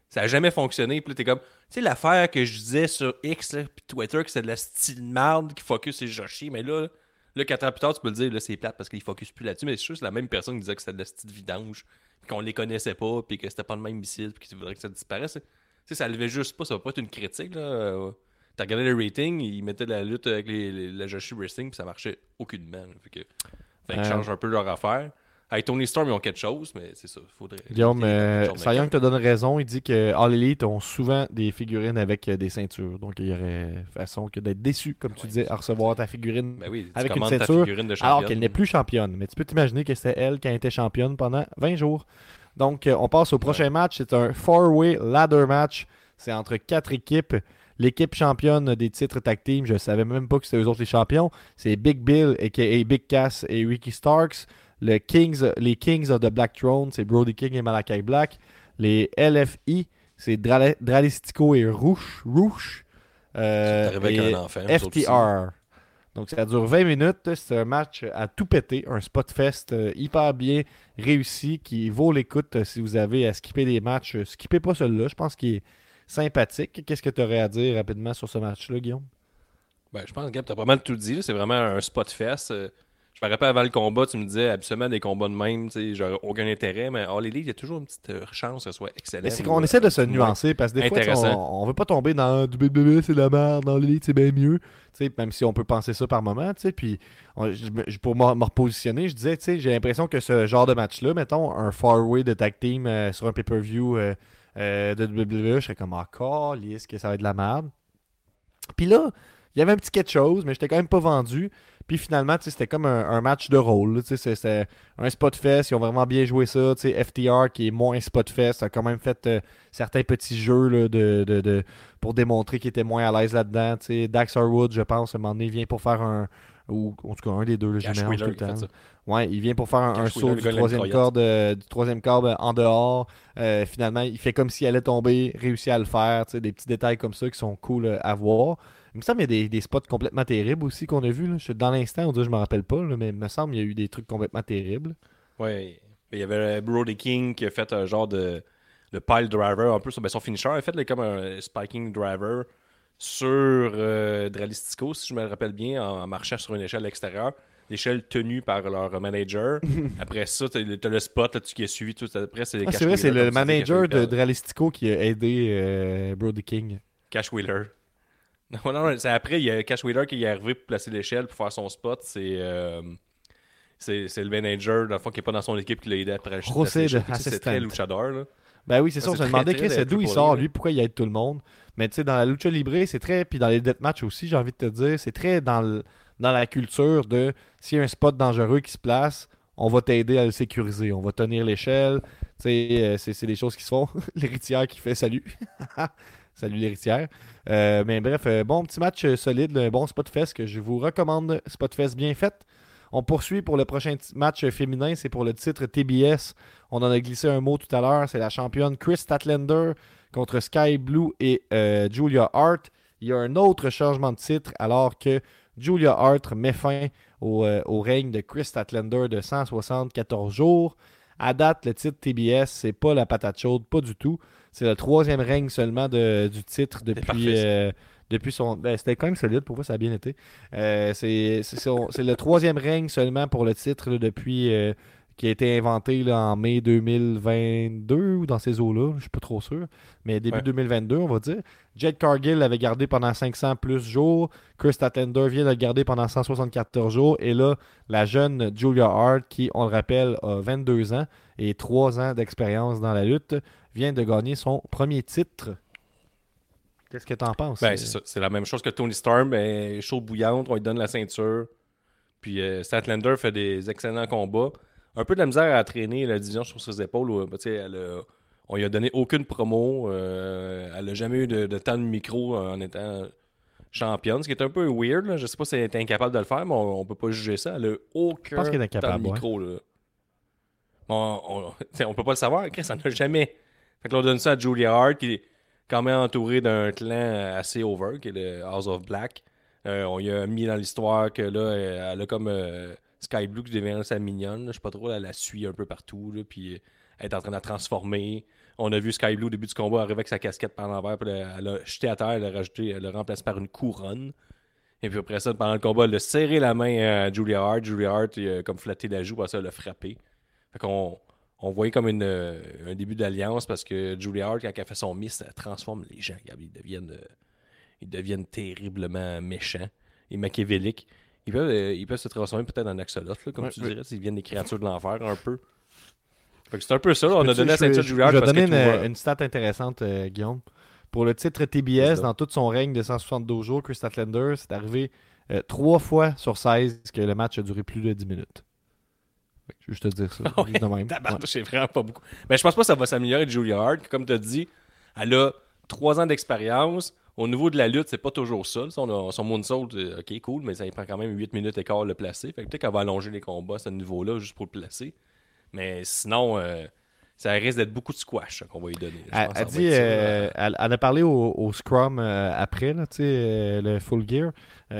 Ça a jamais fonctionné. Puis là, t'es comme, tu sais, l'affaire que je disais sur X, là, puis Twitter, que c'est de la style marde qui focus sur Joshi, mais là, là, quatre ans plus tard, tu peux le dire, là, c'est plate parce qu'il focus plus là-dessus, mais c'est la même personne qui disait que c'était de la style vidange, qu'on les connaissait pas, puis que c'était pas le même missile, puis qu'il voudrait que ça disparaisse. Tu sais, ça levait juste pas, ça va pas être une critique, là. T'as regardé le rating, ils mettaient la lutte avec les, les- la Joshi Wrestling, puis ça marchait aucunement. là. Fait que, fait Euh. changent un peu leur affaire. Avec Tony Storm, ils ont quelque chose, mais c'est ça. Faudrait. Guillaume, euh, Young te donne raison. Il dit que All Elite ont souvent des figurines avec euh, des ceintures. Donc, il y aurait façon que d'être déçu, comme tu disais, à recevoir ta figurine Ben oui, avec une ceinture, de alors qu'elle n'est plus championne. Mais tu peux t'imaginer que c'était elle qui a été championne pendant 20 jours. Donc, euh, on passe au prochain match. C'est un four-way ladder match. C'est entre quatre équipes. L'équipe championne des titres tag team, je savais même pas que c'était eux autres les champions. C'est Big Bill, a.k.a. Big Cass et Ricky Starks. Le Kings, les Kings of the Black Throne, c'est Brody King et Malakai Black. Les LFI, c'est Drale- Dralistico et Rouge. Rouge. Euh, avec et un enfant. FTR. Donc ça dure 20 minutes. C'est un match à tout péter. Un spot fest euh, hyper bien réussi qui vaut l'écoute euh, si vous avez à skipper des matchs. Euh, Skippez pas celui-là. Je pense qu'il est sympathique. Qu'est-ce que tu aurais à dire rapidement sur ce match-là, Guillaume? Ben, je pense, Gab, t'as pas mal tout dit. C'est vraiment un spot fest. Je me rappelle avant le combat, tu me disais absolument des combats de même, tu sais, j'aurais aucun intérêt, mais All Elite, il y a toujours une petite euh, chance que ce soit excellent. Mais c'est qu'on essaie de se nuancer parce que des fois, on, on veut pas tomber dans du WWE, c'est de la merde, dans l'élite, c'est bien mieux. Tu sais, même si on peut penser ça par moment, tu sais, puis on- je pour me repositionner, je disais, tu sais, j'ai l'impression que ce genre de match-là, mettons, un far-way de tag team euh, sur un pay-per-view euh, euh, de WWE, je serais comme encore, est-ce que ça va être de la merde? Puis là, il y avait un petit quelque chose, mais j'étais quand même pas vendu. Puis finalement, c'était comme un, un match de rôle. C'était un spot fest. Ils ont vraiment bien joué ça. FTR, qui est moins spot fest, a quand même fait euh, certains petits jeux là, de, de- de- pour démontrer qu'il était moins à l'aise là-dedans. Dax Harwood, je pense, à un moment donné, il vient pour faire un. Ou en tout cas, un des deux, tout le temps. ça. Ouais, il vient pour faire un, saut le du troisième, corde, euh, du troisième corde euh, en dehors. Euh, finalement, il fait comme s'il allait tomber, réussit à le faire. Des petits détails comme ça qui sont cool euh, à voir. Il me semble qu'il y a des, des spots complètement terribles aussi qu'on a vus. là. Je- Dans l'instant, on dirait je me rappelle pas, là, mais il me semble qu'il y a eu des trucs complètement terribles. Ouais. Il y avait Brody King qui a fait un genre de, de pile driver, un peu sur ben, son finisher. A fait là, comme un spiking driver sur euh, Dralistico, si je me rappelle bien, en, en marchant sur une échelle extérieure. L'échelle tenue par leur manager. Après ça, t'as le, t'as le spot là, qui est suivi. Tout, après, c'est Ah, c'est vrai, c'est le tu manager de. Dralistico qui a aidé euh, Brody King. Cash Wheeler. Non, non, c'est après, il y a Cash Wheeler qui est arrivé pour placer l'échelle pour faire son spot. C'est euh, c'est le manager, dans le fond, qui n'est pas dans son équipe qui l'a aidé de C'est très luchador, là. Ben oui, c'est ça. On c'est se demandait, Chris, d'où il sort, lui, pourquoi il aide tout le monde. Mais tu sais, dans la lucha libre, c'est très. Puis dans les deathmatch aussi, j'ai envie de te dire, c'est très dans, le- dans la culture de s'il y a un spot dangereux qui se place, on va t'aider à le sécuriser. On va tenir l'échelle. Tu sais, euh, c'est c'est des choses qui se font. L'héritière qui fait salut. salut l'héritière. Euh, mais bref, euh, bon petit match euh, solide, un bon spot fest que je vous recommande. Spot fest bien fait. On poursuit pour le prochain match féminin, c'est pour le titre TBS. On en a glissé un mot tout à l'heure. C'est la championne Chris Statlander contre Sky Blue et Julia Hart. Il y a un autre changement de titre alors que Julia Hart met fin au, au règne de Chris Statlander de 174 jours. À date, le titre TBS, c'est pas la patate chaude, pas du tout. C'est le troisième règne seulement de- du titre depuis, euh, depuis son. ben, C'était quand même solide, pour moi, ça a bien été. Euh, c'est le troisième règne seulement pour le titre là, depuis euh, qui a été inventé là, en mai 2022 ou dans ces eaux-là, je suis pas trop sûr, mais début Ouais. 2022, on va dire. Jed Cargill l'avait gardé pendant 500 plus jours. Chris Statlander vient de le garder pendant 174 jours. Et là, la jeune Julia Hart, qui, on le rappelle, a 22 ans et 3 ans d'expérience dans la lutte, vient de gagner son premier titre. Qu'est-ce que tu en penses? Ben, c'est la même chose que Tony Storm. Ben, chaud bouillante, on lui donne la ceinture. Puis euh, Statlander fait des excellents combats. Un peu de la misère à traîner la division sur ses épaules. où, ben, elle a- on lui a donné aucune promo. euh, elle n'a jamais eu de, de temps de micro en étant championne, ce qui est un peu weird. là. Je sais pas si elle est incapable de le faire, mais on, on peut pas juger ça. Elle a aucun pense qu'elle est temps de ouais. micro. Là. On, on peut pas le savoir. Chris, ça n'a jamais. Fait que là, on donne ça à Julia Hart, qui est quand même entourée d'un clan assez over, qui est le House of Black. Euh, on y a mis dans l'histoire que là, euh, elle a comme euh, Sky Blue qui devient sa mignonne. Je sais pas trop, elle la suit un peu partout. Puis euh, elle est en train de la transformer. On a vu Sky Blue au début du combat arriver avec sa casquette par l'envers. Puis elle, elle a jeté à terre, elle a rajouté, l'a remplacé par une couronne. Et puis après ça, pendant le combat, elle a serré la main à Julia Hart. Julia Hart, a comme flatté la joue, ça, elle l'a frappé. Fait qu'on on voyait comme euh, un début d'alliance parce que Julia Hart, quand elle fait son miss, elle transforme les gens. Ils deviennent, euh, ils deviennent terriblement méchants et machiavéliques. Ils peuvent, euh, ils peuvent se transformer peut-être en axolot, là, comme Ouais, tu dirais, s'ils viennent des créatures de l'enfer un peu. Fait que c'est un peu ça, là. on a donné je vais- Cynthia je- vais donner tu une, vois- une stat intéressante, euh, Guillaume. Pour le titre TBS, dans tout son règne de 172 jours, Chris Statlander, c'est arrivé euh, trois fois sur 16 que le match a duré plus de 10 minutes. Je veux juste te dire ça. Ah ouais, de même. C'est vraiment pas beaucoup. Mais je pense pas que ça va s'améliorer de Julia Hart. Comme tu as dit, elle a trois ans d'expérience. Au niveau de la lutte, c'est pas toujours ça. Son, son moonsault, euh, ok, cool, mais ça lui prend quand même 8 minutes et quart le placer. Fait que peut-être qu'elle va allonger les combats à ce niveau-là juste pour le placer. Mais sinon, euh, ça risque d'être beaucoup de squash hein, qu'on va lui donner. Elle, elle dit, euh, elle, elle a parlé au, au Scrum euh, après, là, le Full Gear.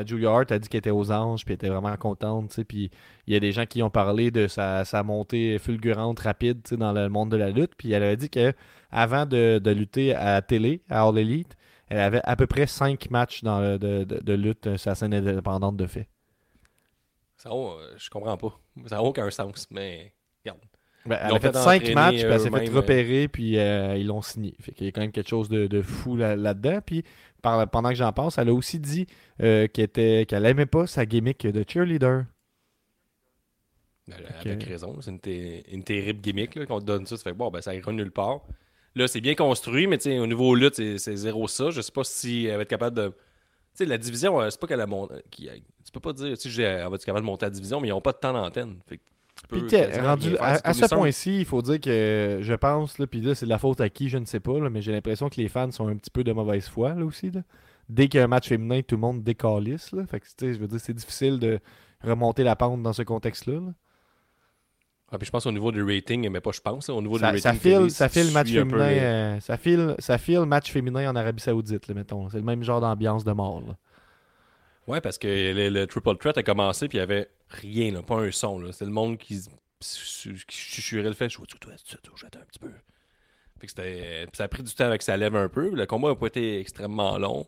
Julia Hart a dit qu'elle était aux anges, puis elle était vraiment contente. Puis il y a des gens qui ont parlé de sa, sa montée fulgurante, rapide dans le monde de la lutte. Puis elle a dit que avant de, de lutter à la télé, à All Elite, elle avait à peu près 5 matchs dans le- de, de, de lutte euh, sur la scène indépendante de fait. Ça, euh, je comprends pas. Ça n'a aucun sens, mais regarde. Ben, elle a fait fait 5 entraîner matchs, puis elle s'est fait repérer, puis euh, ils l'ont signé. Fait qu'il y a quand même quelque chose de, de fou là- là-dedans. puis par- pendant que j'en pense, elle a aussi dit euh, qu'elle était qu'elle aimait pas sa gimmick de cheerleader. Ben. Avec raison, c'est une, terrible gimmick qu'on te donne ça. Ça fait bon, ben, ça ira nulle part. Là, c'est bien construit, mais au niveau lutte, c'est zéro ça. Je sais pas si elle va être capable de. Tu sais, la division, euh, c'est pas qu'elle a monté. qui- Tu peux pas dire, tu sais, elle va être capable de monter la division, mais ils ont pas de temps d'antenne. Puis rendu à, à ce point-ci, il faut dire que je pense, là, puis là, c'est de la faute à qui, je ne sais pas, là, mais j'ai l'impression que les fans sont un petit peu de mauvaise foi là aussi. Là. Dès qu'il y a un match féminin, tout le monde décalisse. Là. Fait que, je veux dire, c'est difficile de remonter la pente dans ce contexte-là. là. Ah, puis je pense au niveau du rating, mais pas je pense. au niveau Ça, du ça rating. file, télé, ça file match peu féminin. euh, ça, file, ça file match féminin en Arabie Saoudite, là, mettons. C'est le même genre d'ambiance de mort. là. Ouais, parce que le, le Triple Threat a commencé, puis il y avait rien, là, pas un son. C'était le monde qui, qui chuchurait le fait. Je j'attends un petit peu. Fait que c'était- puis ça a pris du temps avec ça lève un peu. Le combat n'a pas été extrêmement long.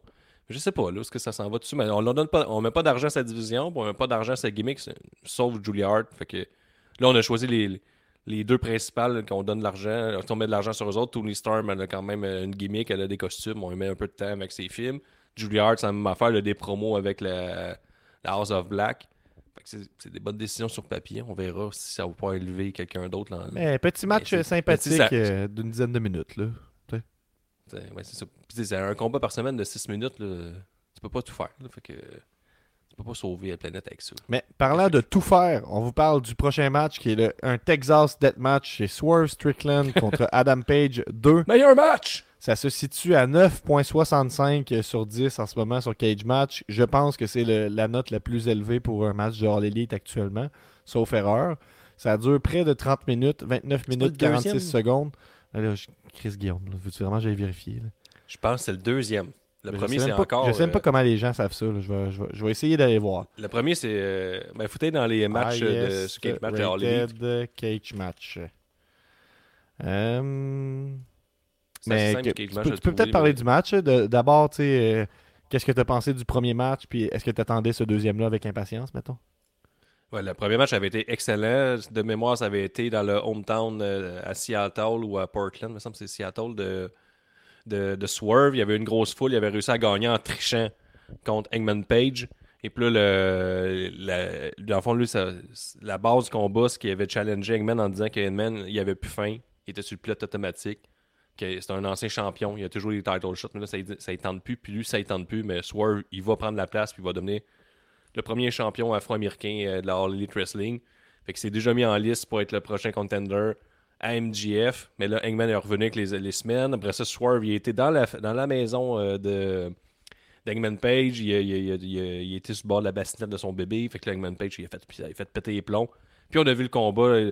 Je sais pas là, est-ce que ça s'en va dessus, mais on ne donne pas, on met pas d'argent à sa division, on met pas d'argent à sa gimmick, c'est- sauf Julia Hart. Fait que là, on a choisi les, les deux principales qu'on donne de l'argent. Si on met de l'argent sur eux autres, Tony Storm, elle a quand même euh, une gimmick, elle a des costumes, on lui met un peu de temps avec ses films. Julia Hart, c'est la même affaire, elle a des promos avec la, la House of Black. Fait c'est des bonnes décisions sur papier. On verra si ça va pas élever quelqu'un d'autre. Mais petit match Mais sympathique ça- euh, d'une dizaine de minutes. Là. C'est ouais, ça. Un combat par semaine de 6 minutes. Là. Tu peux pas tout faire. là. Fait que tu peux pas sauver la planète avec ça. Mais parlant de tout faire, on vous parle du prochain match qui est le, un Texas Deathmatch chez Swerve Strickland contre Adam Page 2. Meilleur match! Ça se situe à 9.65 sur 10 en ce moment sur Cage Match. Je pense que c'est la note la plus élevée pour un match de All Elite actuellement, sauf erreur. Ça dure près de 30 minutes, 29 pas minutes, le 46 deuxième? secondes. Là, là, Chris Guillaume, veux-tu vraiment que j'aille vérifier? là? Je pense que c'est le deuxième. Le Mais premier, c'est encore. Je sais même pas euh, comment les gens savent ça. là. Je, vais, je vais- je vais essayer d'aller voir. Le premier, c'est. Euh, ben, foutez dans les matchs euh, de Cage Match All rated Cage Match. Euh, mais simple, que- Cage tu Match peux, à tu peux peut-être parler mais- du match. D'abord, tu sais, euh, qu'est-ce que tu as pensé du premier match, puis est-ce que tu attendais ce deuxième-là avec impatience, mettons? Ouais, le premier match avait été excellent. De mémoire, ça avait été dans le hometown à Seattle ou à Portland. Il me semble que c'est Seattle de, de, Swerve. Il y avait une grosse foule. Il avait réussi à gagner en trichant contre Eggman Page. Et puis là, le, dans le fond, lui, ça- la base du combat, c'est qu'il avait challengé Eggman en disant qu'Eggman, il avait plus faim. Il était sur le pilote automatique. que C'est un ancien champion. Il a toujours les title shots. Mais là, ça ne tente plus. Puis lui, ça ne tente plus. Mais Swerve, il va prendre la place. Puis il va devenir le premier champion afro-américain euh, de la All Elite Wrestling. Fait que c'est déjà mis en liste pour être le prochain contender à MGF. Mais là, Hangman est revenu avec les, semaines. Après ça, Swerve, il était dans la, dans la maison euh, Page. Il, était sur le bord de la bassinette de son bébé. Fait que là, Hangman Page, il a, fait, il a fait péter les plombs. Puis on a vu le combat. euh,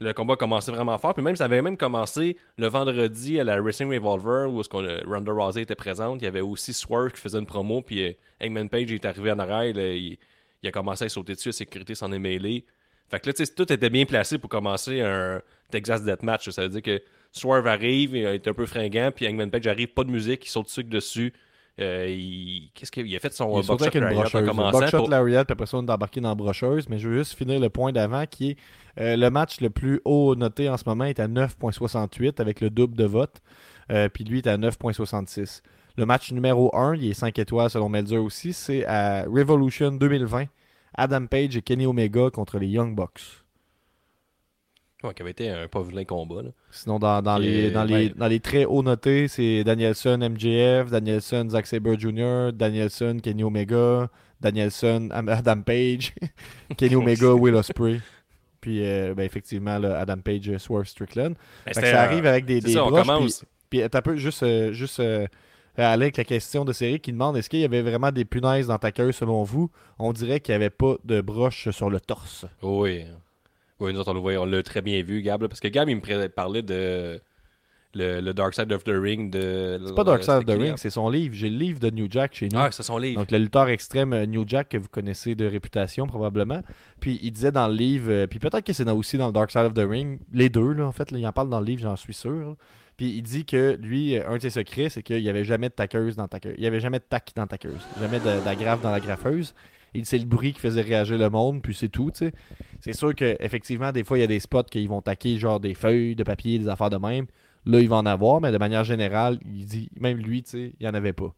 Le combat commençait vraiment fort. Puis même, ça avait même commencé le vendredi à la Wrestling Revolver où qu'on a- Ronda Rousey était présente. Il y avait aussi Swerve qui faisait une promo. Puis euh, Hangman Page est arrivé en arrière. il, a commencé à sauter dessus. La sécurité s'en est mêlée. Fait que là, tout était bien placé pour commencer un Texas Deathmatch. Ça veut dire que Swerve arrive, il est un peu fringant. Puis Hangman Page arrive, pas de musique, il saute dessus dessus. Euh, il... Qu'est-ce qu'il il a fait son Il avec une lariat en brocheuse. commençant Buckshot pour- Lariat, puis après ça, on est embarqué dans la brocheuse. Mais je veux juste finir le point d'avant qui est euh, le match le plus haut noté en ce moment est à 9.68 avec le double de vote. Euh, puis lui est à 9.66. Le match numéro 1, il est 5 étoiles selon Melzer aussi, c'est à Revolution 2020 Adam Page et Kenny Omega contre les Young Bucks. Ouais, qui avait été un pas vilain combat. Là. Sinon, dans, les, dans, les, ouais. dans les très hauts notés, c'est Danielson MJF, Danielson Zack Sabre Jr., Danielson Kenny Omega, Danielson Am- Adam Page, Kenny Omega Will Ospreay. Puis, euh, ben, effectivement, là, Adam Page euh, Swerve Strickland. Ben, ça euh, arrive avec des, des ça, on broches, commence. Puis, puis un peu, juste, euh, juste euh, aller avec la question de série qui demande est-ce qu'il y avait vraiment des punaises dans ta queue selon vous? On dirait qu'il n'y avait pas de broche sur le torse. Oui. Oui, nous autres, on le voyait, on l'a très bien vu, Gab. là, parce que Gab, il me parlait de le, le Dark Side of the Ring. de C'est pas Dark Side of the Ring, c'est son livre. J'ai le livre de New Jack chez nous. Ah, c'est son livre. Donc, le lutteur extrême euh, New Jack, que vous connaissez de réputation probablement. Puis, il disait dans le livre, euh, puis peut-être que c'est aussi dans le Dark Side of the Ring, les deux, là, en fait, là, il en parle dans le livre, j'en suis sûr. là. Puis, il dit que lui, euh, un de ses secrets, c'est qu'il n'y avait jamais de taqueuse dans taqueuse. Il n'y avait jamais de tac dans taqueuse. Jamais d'agrafe dans la graffeuse. Il c'est le bruit qui faisait réagir le monde, puis c'est tout, tu sais. C'est sûr qu'effectivement, des fois, il y a des spots qu'ils vont taquer, genre des feuilles de papier, des affaires de même. Là, il va en avoir, mais de manière générale, il dit, même lui, tu sais, il n'y en avait pas.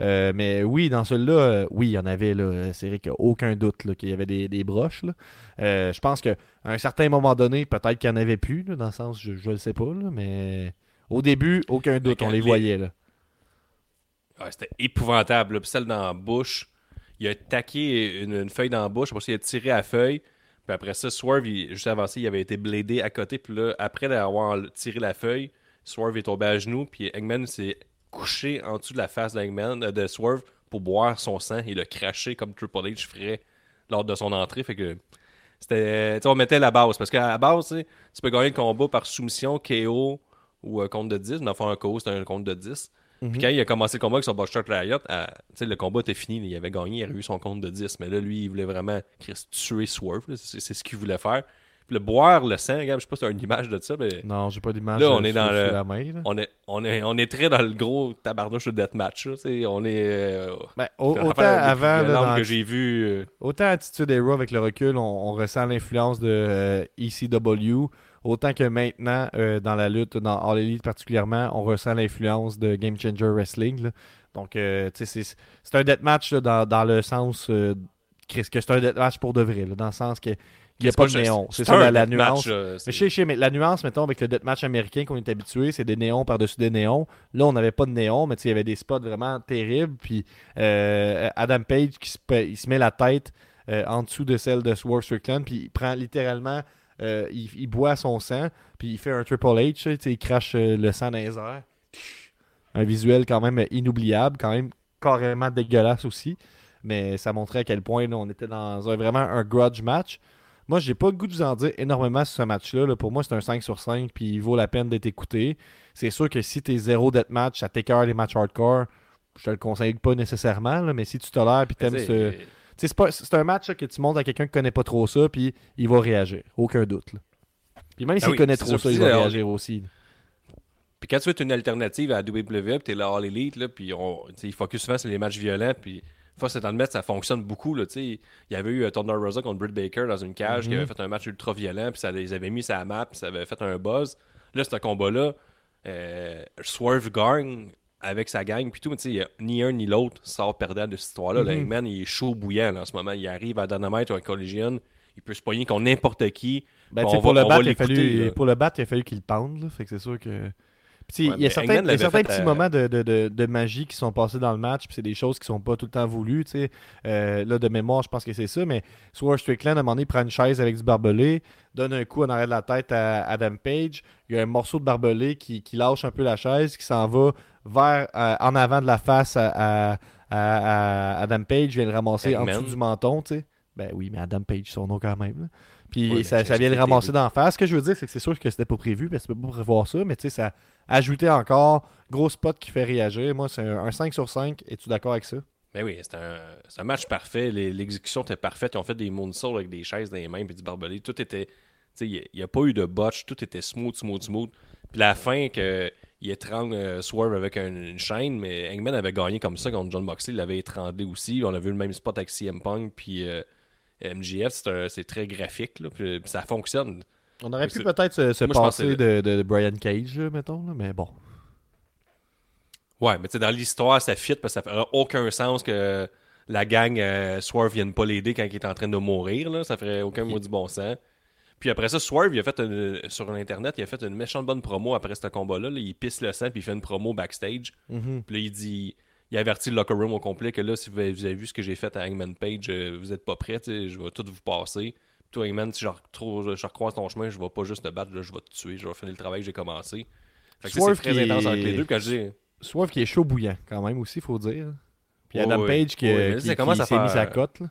Euh, mais oui, dans celui-là, euh, oui, il y en avait. là. C'est vrai qu'il n'y a aucun doute qu'il y avait des, des broches. là. Euh, je pense qu'à un certain moment donné, peut-être qu'il n'y en avait plus, là, dans le sens, je ne le sais pas, là, mais au début, aucun doute, on les voyait. Là. Ouais, c'était épouvantable. Puis celle dans la bouche, il a taqué une, feuille dans la bouche. Après ça, il a tiré la feuille. Puis après ça, Swerve, il- juste avant ça, il avait été bladé à côté. Puis là, après avoir tiré la feuille, Swerve est tombé à genoux. Puis Eggman s'est couché en dessous de la face d'Eggman, euh, de Swerve pour boire son sang et le cracher comme Triple H ferait lors de son entrée. Fait que c'était. sais, on mettait la base. Parce qu'à la base, tu sais, peux gagner le combat par soumission, KO ou un compte de 10. Dans le fond, un KO, c'était un compte de 10. Puis quand il a commencé le combat avec son Buckshot Riot, à- tu sais, le combat était fini. Il avait gagné, il avait eu son compte de 10. Mais là, lui, il voulait vraiment Chris, tuer Swerve. C'est ce qu'il voulait faire. Puis le boire le sang, regarde, je sais pas si t'as une image de ça, mais Non, j'ai pas d'image. Là, on euh, est sur- dans le- la main. là. on est, on, est, on est très dans le gros tabarnouche de deathmatch. là, tu On est. euh, Ben, autant avant, là, violente dans- que j'ai vu. euh, Autant Attitude Era avec le recul, on, on ressent l'influence de euh, ECW. Autant que maintenant, euh, dans la lutte, dans All Elite particulièrement, on ressent l'influence de Game Changer Wrestling. là. Donc, euh, tu sais, c'est un deathmatch là, dans, dans le sens euh, Chris, que c'est un deathmatch pour de vrai. là, dans le sens qu'il n'y a pas de néon. C'est ça la, la nuance. Mais sais, mais la nuance, mettons, avec le deathmatch américain qu'on est habitué, c'est des néons par-dessus des néons. Là, on n'avait pas de néons, mais il y avait des spots vraiment terribles. Puis euh, Adam Page qui se, il se met la tête euh, en dessous de celle de Swerve Strickland, puis il prend littéralement, euh, il, il boit son sang, puis il fait un Triple H, il crache euh, le sang dans les airs. Un visuel quand même inoubliable, quand même carrément dégueulasse aussi. Mais ça montrait à quel point là, on était dans un, vraiment un grudge match. Moi, j'ai pas le goût de vous en dire énormément sur ce match-là. là. Pour moi, c'est un 5 sur 5, puis il vaut la peine d'être écouté. C'est sûr que si t'es zéro deathmatch, à t'écœure les matchs hardcore, je te le conseille pas nécessairement, là, mais si tu tolères puis t'aimes ce. Tu c'est pas- c'est un match là, que tu montres à quelqu'un qui connaît pas trop ça, puis il va réagir. Aucun doute. là. Puis même s'il oui, connaît trop ça, il va réagir aussi. Puis quand tu veux une alternative à la WWE, puis t'es là All Elite, là, puis on, tu sais, il focus souvent sur les matchs violents, puis faut c'est admettre, ça fonctionne beaucoup. Là, tu il y avait eu euh, Thunder Rosa contre Britt Baker dans une cage qui Mhm. avait fait un match ultra violent, puis ça les avait mis la map, puis ça avait fait un buzz. Là, ce combat-là, euh, Swerve gagne avec sa gang, puis tout, mais tu sais, ni un ni l'autre sort perdant de cette histoire-là. Le. Hangman, il est chaud bouillant là, en ce moment. Il arrive à Dynamite ou à Collision, il peut se poigner contre n'importe qui. Ben, On va- pour, le on va fallu, pour le battre, il a fallu qu'il le pende. là. Fait que c'est sûr que. Puis, Ouais, il y a certains, y a certains petits à- moments de, de- de- de magie qui sont passés dans le match, puis c'est des choses qui sont pas tout le temps voulues. tu sais. Euh, là, de mémoire, je pense que c'est ça, mais Swerve Strickland, à un moment donné, prend une chaise avec du barbelé, donne un coup en arrière de la tête à Adam Page. Il y a un morceau de barbelé qui, qui lâche un peu la chaise, qui s'en va vers, euh, en avant de la face à, à- à- à Adam Page, vient le ramasser en dessous du menton. tu sais. Ben oui, mais Adam Page, son nom quand même. là. Puis Ouais, ça, vient le ramasser d'en face. Ce que je veux dire, c'est que c'est sûr que c'était pas prévu, parce que tu peux pas prévoir ça, mais tu sais, ça a ajouté encore gros spot qui fait réagir. Moi, c'est un, un 5 sur 5. Es-tu d'accord avec ça? Ben oui, c'est un, match parfait. L'exécution était parfaite. Ils ont fait des moonsaults avec des chaises dans les mains puis du barbelé. Tout était. Tu sais, il n'y a, pas eu de botch. Tout était smooth, smooth, smooth. Puis la fin, que, il étrangle euh, Swerve avec un- une chaîne, mais Hangman avait gagné comme ça contre John Moxley. Il l'avait étranglé aussi. On a vu le même spot avec CM Punk puis euh, MJF. C'est très graphique. Là, puis, puis ça fonctionne. On aurait pu peut-être se, se Moi, passer de, Brian Cage, là, mettons, là, mais bon. Ouais, mais tu sais, dans l'histoire, ça fit parce que ça fait aucun sens que la gang euh, Swerve vienne pas l'aider quand il est en train de mourir. Là. Ça ferait aucun mot du bon sens. Puis après ça, Swerve, il a fait une- sur Internet, il a fait une méchante bonne promo après ce combat-là. là. Il pisse le sang, puis il fait une promo backstage. Mhm. Puis là, il dit. Il avertit le locker room au complet que là, si vous avez, vu ce que j'ai fait à Hangman Page, euh, vous êtes pas prêts, je vais tout vous passer. Puis toi, Hangman, si je, recroise ton chemin, je vais pas juste te battre, là, je vais te tuer, je vais finir le travail que j'ai commencé. Fait que c'est très qui intense est- entre les deux. Quand je dis. Swerve qui est chaud bouillant, quand même, aussi, faut dire. Puis Ouais, Adam. Page qui, commence à s'est mis sa cote. là.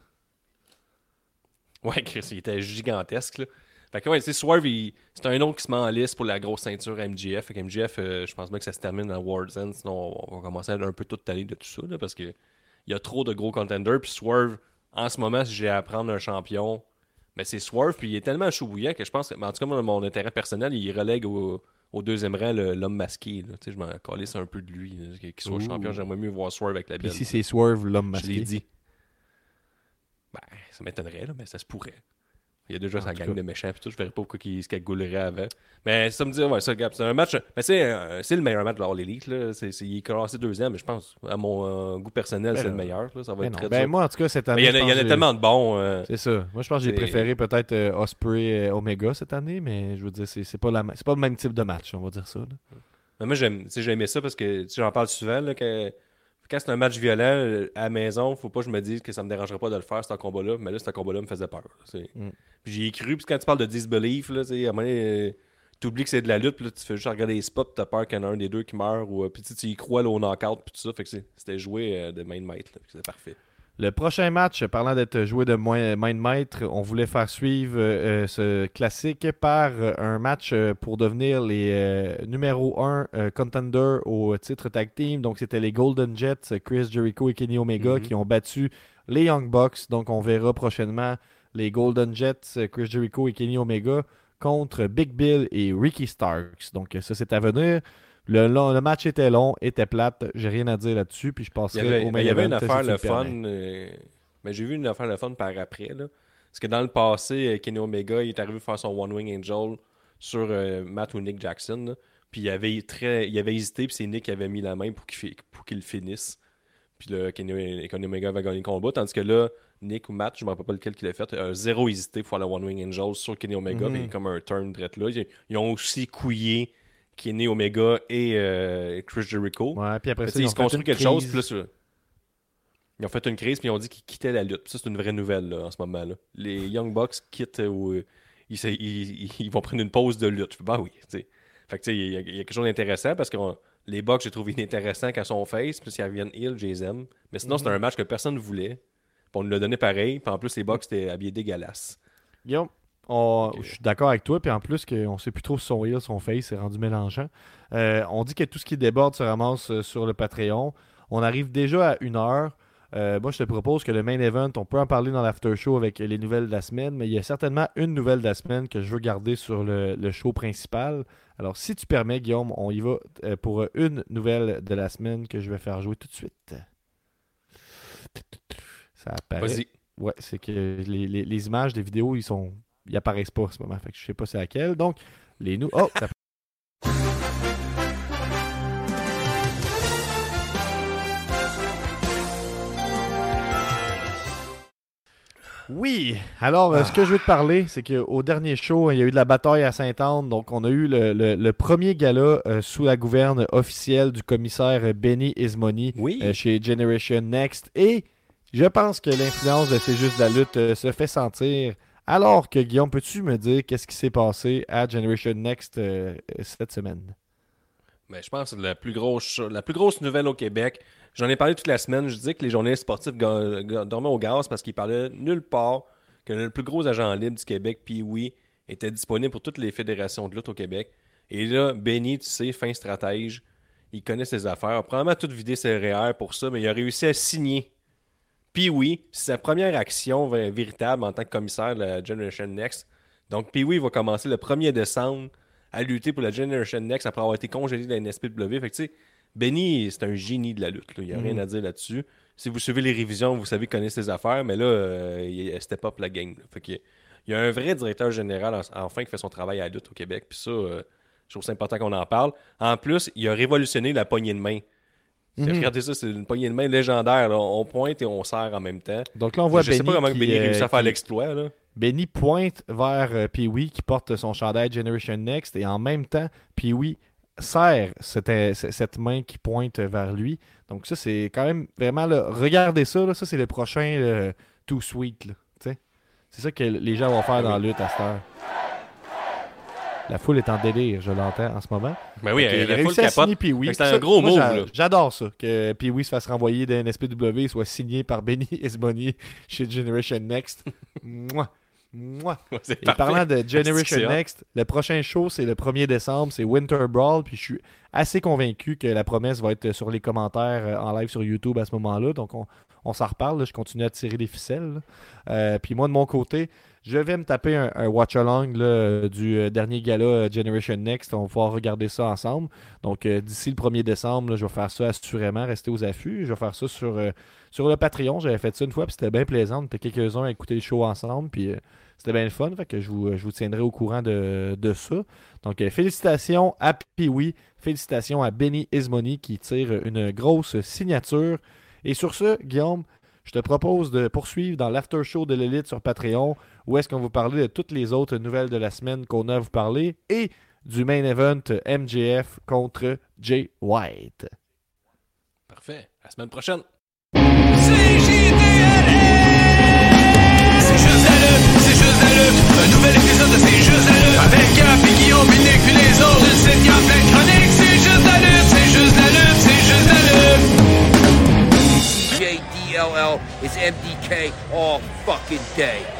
Ouais, Chris, il était gigantesque. Là. Fait que ouais, tu sais, Swerve, c'est un autre qui se met en liste pour la grosse ceinture MGF. Fait que MGF, euh, je pense bien que ça se termine à World's End. Sinon, on va commencer à un peu tout taler de tout ça. Là, parce que il y a trop de gros contenders. Puis Swerve, en ce moment, si j'ai à prendre un champion, mais c'est Swerve. Puis il est tellement chaud bouillant que je pense que, en tout cas, moi, mon intérêt personnel, il relègue au, au deuxième rang l'homme masqué. Là. Tu sais, je m'en calisse un peu de lui. Qu'il soit Ouh. champion, j'aimerais mieux voir Swerve avec la Puis belle. si c'est Swerve, l'homme Je l'ai masqué. dit. Ben, ça m'étonnerait, mais ça se pourrait. Il y a déjà sa gang de méchants, puis tout, je verrais pas pourquoi il se cagoulerait avant. Mais ça me dit, ouais, ça, Gab, c'est un match. Mais c'est, euh, c'est le meilleur match de l'All Elite, là. C'est, c'est- il est classé deuxième, mais je pense, à mon euh, goût personnel, Ben c'est le meilleur, là. Ça va Ben, être non. très Ben, moi, en tout cas, cette année. il y en a, tellement de bons. euh, C'est ça. Moi, je pense que j'ai préféré peut-être euh, Osprey Omega cette année, mais je veux dire, c'est c'est pas, la c'est pas le même type de match, on va dire ça. là. Mais moi, j'aime, j'ai aimé ça parce que j'en parle souvent. Là, que, quand c'est un match violent euh, à la maison, faut pas que je me dise que ça me dérangerait pas de le faire, ce combat-là. Mais là, ce combat-là me faisait peur. Mm. Puis j'y ai cru. Puis quand tu parles de disbelief, là, tu à un moment donné, euh, t'oublies que c'est de la lutte. Puis là, tu fais juste regarder les spots. Puis t'as peur qu'il y en a un des deux qui meurt. Ou, euh, puis tu tu y crois là, au knockout. Puis tout ça. Fait que c'était joué euh, de main de maître. C'était parfait. Le prochain match, parlant d'être joué de main de maître, on voulait faire suivre euh, euh, ce classique par euh, un match euh, pour devenir les euh, numéro 1 contender au titre tag team. Donc, c'était les Golden Jets, Chris Jericho et Kenny Omega Mhm. qui ont battu les Young Bucks. Donc, on verra prochainement les Golden Jets, Chris Jericho et Kenny Omega contre Big Bill et Ricky Starks. Donc, ça, c'est à venir. Le, long- le match était long, était plate. J'ai rien à dire là-dessus. Puis je passerai au mais main il y avait une affaire le fun. permets. euh, mais j'ai vu une affaire le fun par après. Là. Parce que dans le passé, euh, Kenny Omega il est arrivé faire son One Wing Angel sur euh, Matt ou Nick Jackson. là. Puis il avait, très, il avait hésité, puis c'est Nick qui avait mis la main pour qu'il, pour finisse. Puis là, Kenny, Kenny Omega avait gagné le combat. Tandis que là, Nick ou Matt, je ne me rappelle pas lequel qu'il a fait, a zéro hésité pour faire le One Wing Angel sur Kenny Omega. Mhm. mais comme un turn direct là. Ils, ils ont aussi couillé Kenny Omega et euh, Chris Jericho. Ouais, puis après ça, ils ils ont se construisent quelque chose, crise. là, ça- ils ont fait une crise, puis ils ont dit qu'ils quittaient la lutte. Ça, c'est une vraie nouvelle là, en ce moment-là. Les Young Bucks quittent euh, ou euh, ils, vont prendre une pause de lutte. Je bah oui, tu sais. Fait que, tu sais, il y, a- il y a quelque chose d'intéressant parce que on- les Bucks, j'ai trouvé inintéressant quand ils sont face, puis s'ils reviennent heel, je les aime. Mais sinon, Mhm. c'était un match que personne ne voulait. Puis on nous l'a donné pareil, puis en plus, les Bucks étaient habillés dégueulasses. Guillaume, on- je suis d'accord avec toi. Puis en plus, qu'on ne sait plus trop son heel, son face, c'est rendu mélangeant. Euh, on dit que tout ce qui déborde se ramasse euh, sur le Patreon. On arrive déjà à une heure. Euh, moi, je te propose que le main event, on peut en parler dans l'after show avec les nouvelles de la semaine, mais il y a certainement une nouvelle de la semaine que je veux garder sur le, le show principal. Alors, si tu permets, Guillaume, on y va pour une nouvelle de la semaine que je vais faire jouer tout de suite. Ça apparaît. Vas-y. Ouais, c'est que les, les- les images des vidéos, ils sont. Ils apparaissent pas en ce moment. Fait que je sais pas c'est laquelle. Donc, les nous. Oh! ça- Oui, alors euh, ce que je veux te parler, c'est qu'au dernier show, il y a eu de la bataille à Sainte-Anne. Donc, on a eu le, le- le premier gala euh, sous la gouverne officielle du commissaire Benny Ismoni Oui. euh, chez Generation Next. Et je pense que l'influence de C'est juste la lutte se fait sentir. Alors que Guillaume, peux-tu me dire qu'est-ce qui s'est passé à Generation Next euh, cette semaine? Mais je pense que la plus grosse, la plus grosse nouvelle au Québec, j'en ai parlé toute la semaine, je disais que les journalistes sportifs dormaient au gaz parce qu'ils parlaient nulle part que le plus gros agent libre du Québec, puis était disponible pour toutes les fédérations de lutte au Québec. Et là, Benny, tu sais, fin stratège, il connaît ses affaires, probablement tout vidé ses REER pour ça, mais il a réussi à signer. Oui, c'est sa première action vé- véritable en tant que commissaire de la Generation Next. Donc, oui, va commencer le 1er décembre à lutter pour la Generation Next après avoir été congédié de la NSPW. Fait que tu sais, Benny, c'est un génie de la lutte. là. Il n'y a Mhm. rien à dire là-dessus. Si vous suivez les révisions, vous savez qu'il connaît ses affaires, mais là, euh, il step up la gang. là. Fait que, il y a un vrai directeur général en- enfin qui fait son travail à la lutte au Québec. Puis ça, euh, je trouve ça important qu'on en parle. En plus, il a révolutionné la poignée de main. C'est- Regardez ça, c'est une poignée de main légendaire. là. On pointe et on serre en même temps. Donc là, on voit je sais Benny pas comment qui, Benny euh, réussit à faire qui- l'exploit. Benny pointe vers euh, Pee-Wee qui porte son chandail Generation Next et en même temps, Pee-Wee serre cette, euh, cette main qui pointe vers lui. Donc ça, c'est quand même vraiment... Là, regardez ça, là, ça c'est le prochain Too Sweet. sais. C'est ça que les gens vont faire dans la lutte à cette heure. La foule est en délire, je l'entends en ce moment. Ben oui, la foule à capote. signer c'est un gros moi, là. J'adore ça, que Pee-Wee se fasse renvoyer d'un SPW et soit signé par Benny Esbonnier chez Generation Next. Ouais, c'est Et parfait. parlant de Generation. Next, le prochain show, c'est le 1er décembre, c'est Winter Brawl. Puis je suis assez convaincu que la promesse va être sur les commentaires euh, en live sur YouTube à ce moment-là. Donc on, on s'en reparle. là. Je continue à tirer les ficelles. Euh, puis moi, de mon côté, je vais me taper un, watch-along du euh, dernier gala euh, Generation Next. On va pouvoir regarder ça ensemble. Donc euh, d'ici le 1er décembre, je vais faire ça assurément. Restez aux affûts. Je vais faire ça sur, le Patreon. J'avais fait ça une fois, puis c'était bien plaisant. On quelques-uns à écouter le show ensemble. Puis. c'était bien le fun, fait que je vous, tiendrai au courant de, de ça. Donc, félicitations à Pee-Wee, félicitations à Benny Ismoney qui tire une grosse signature. Et sur ce, Guillaume, je te propose de poursuivre dans l'after show de l'élite sur Patreon, où est-ce qu'on va parler de toutes les autres nouvelles de la semaine qu'on a à vous parler et du main event MJF contre Jay White. Parfait. À la semaine prochaine. Un nouvel épisode de C'est juste la lutte. Avec Gap et Guillaume, Binic puis les autres. Is MDK all fucking day.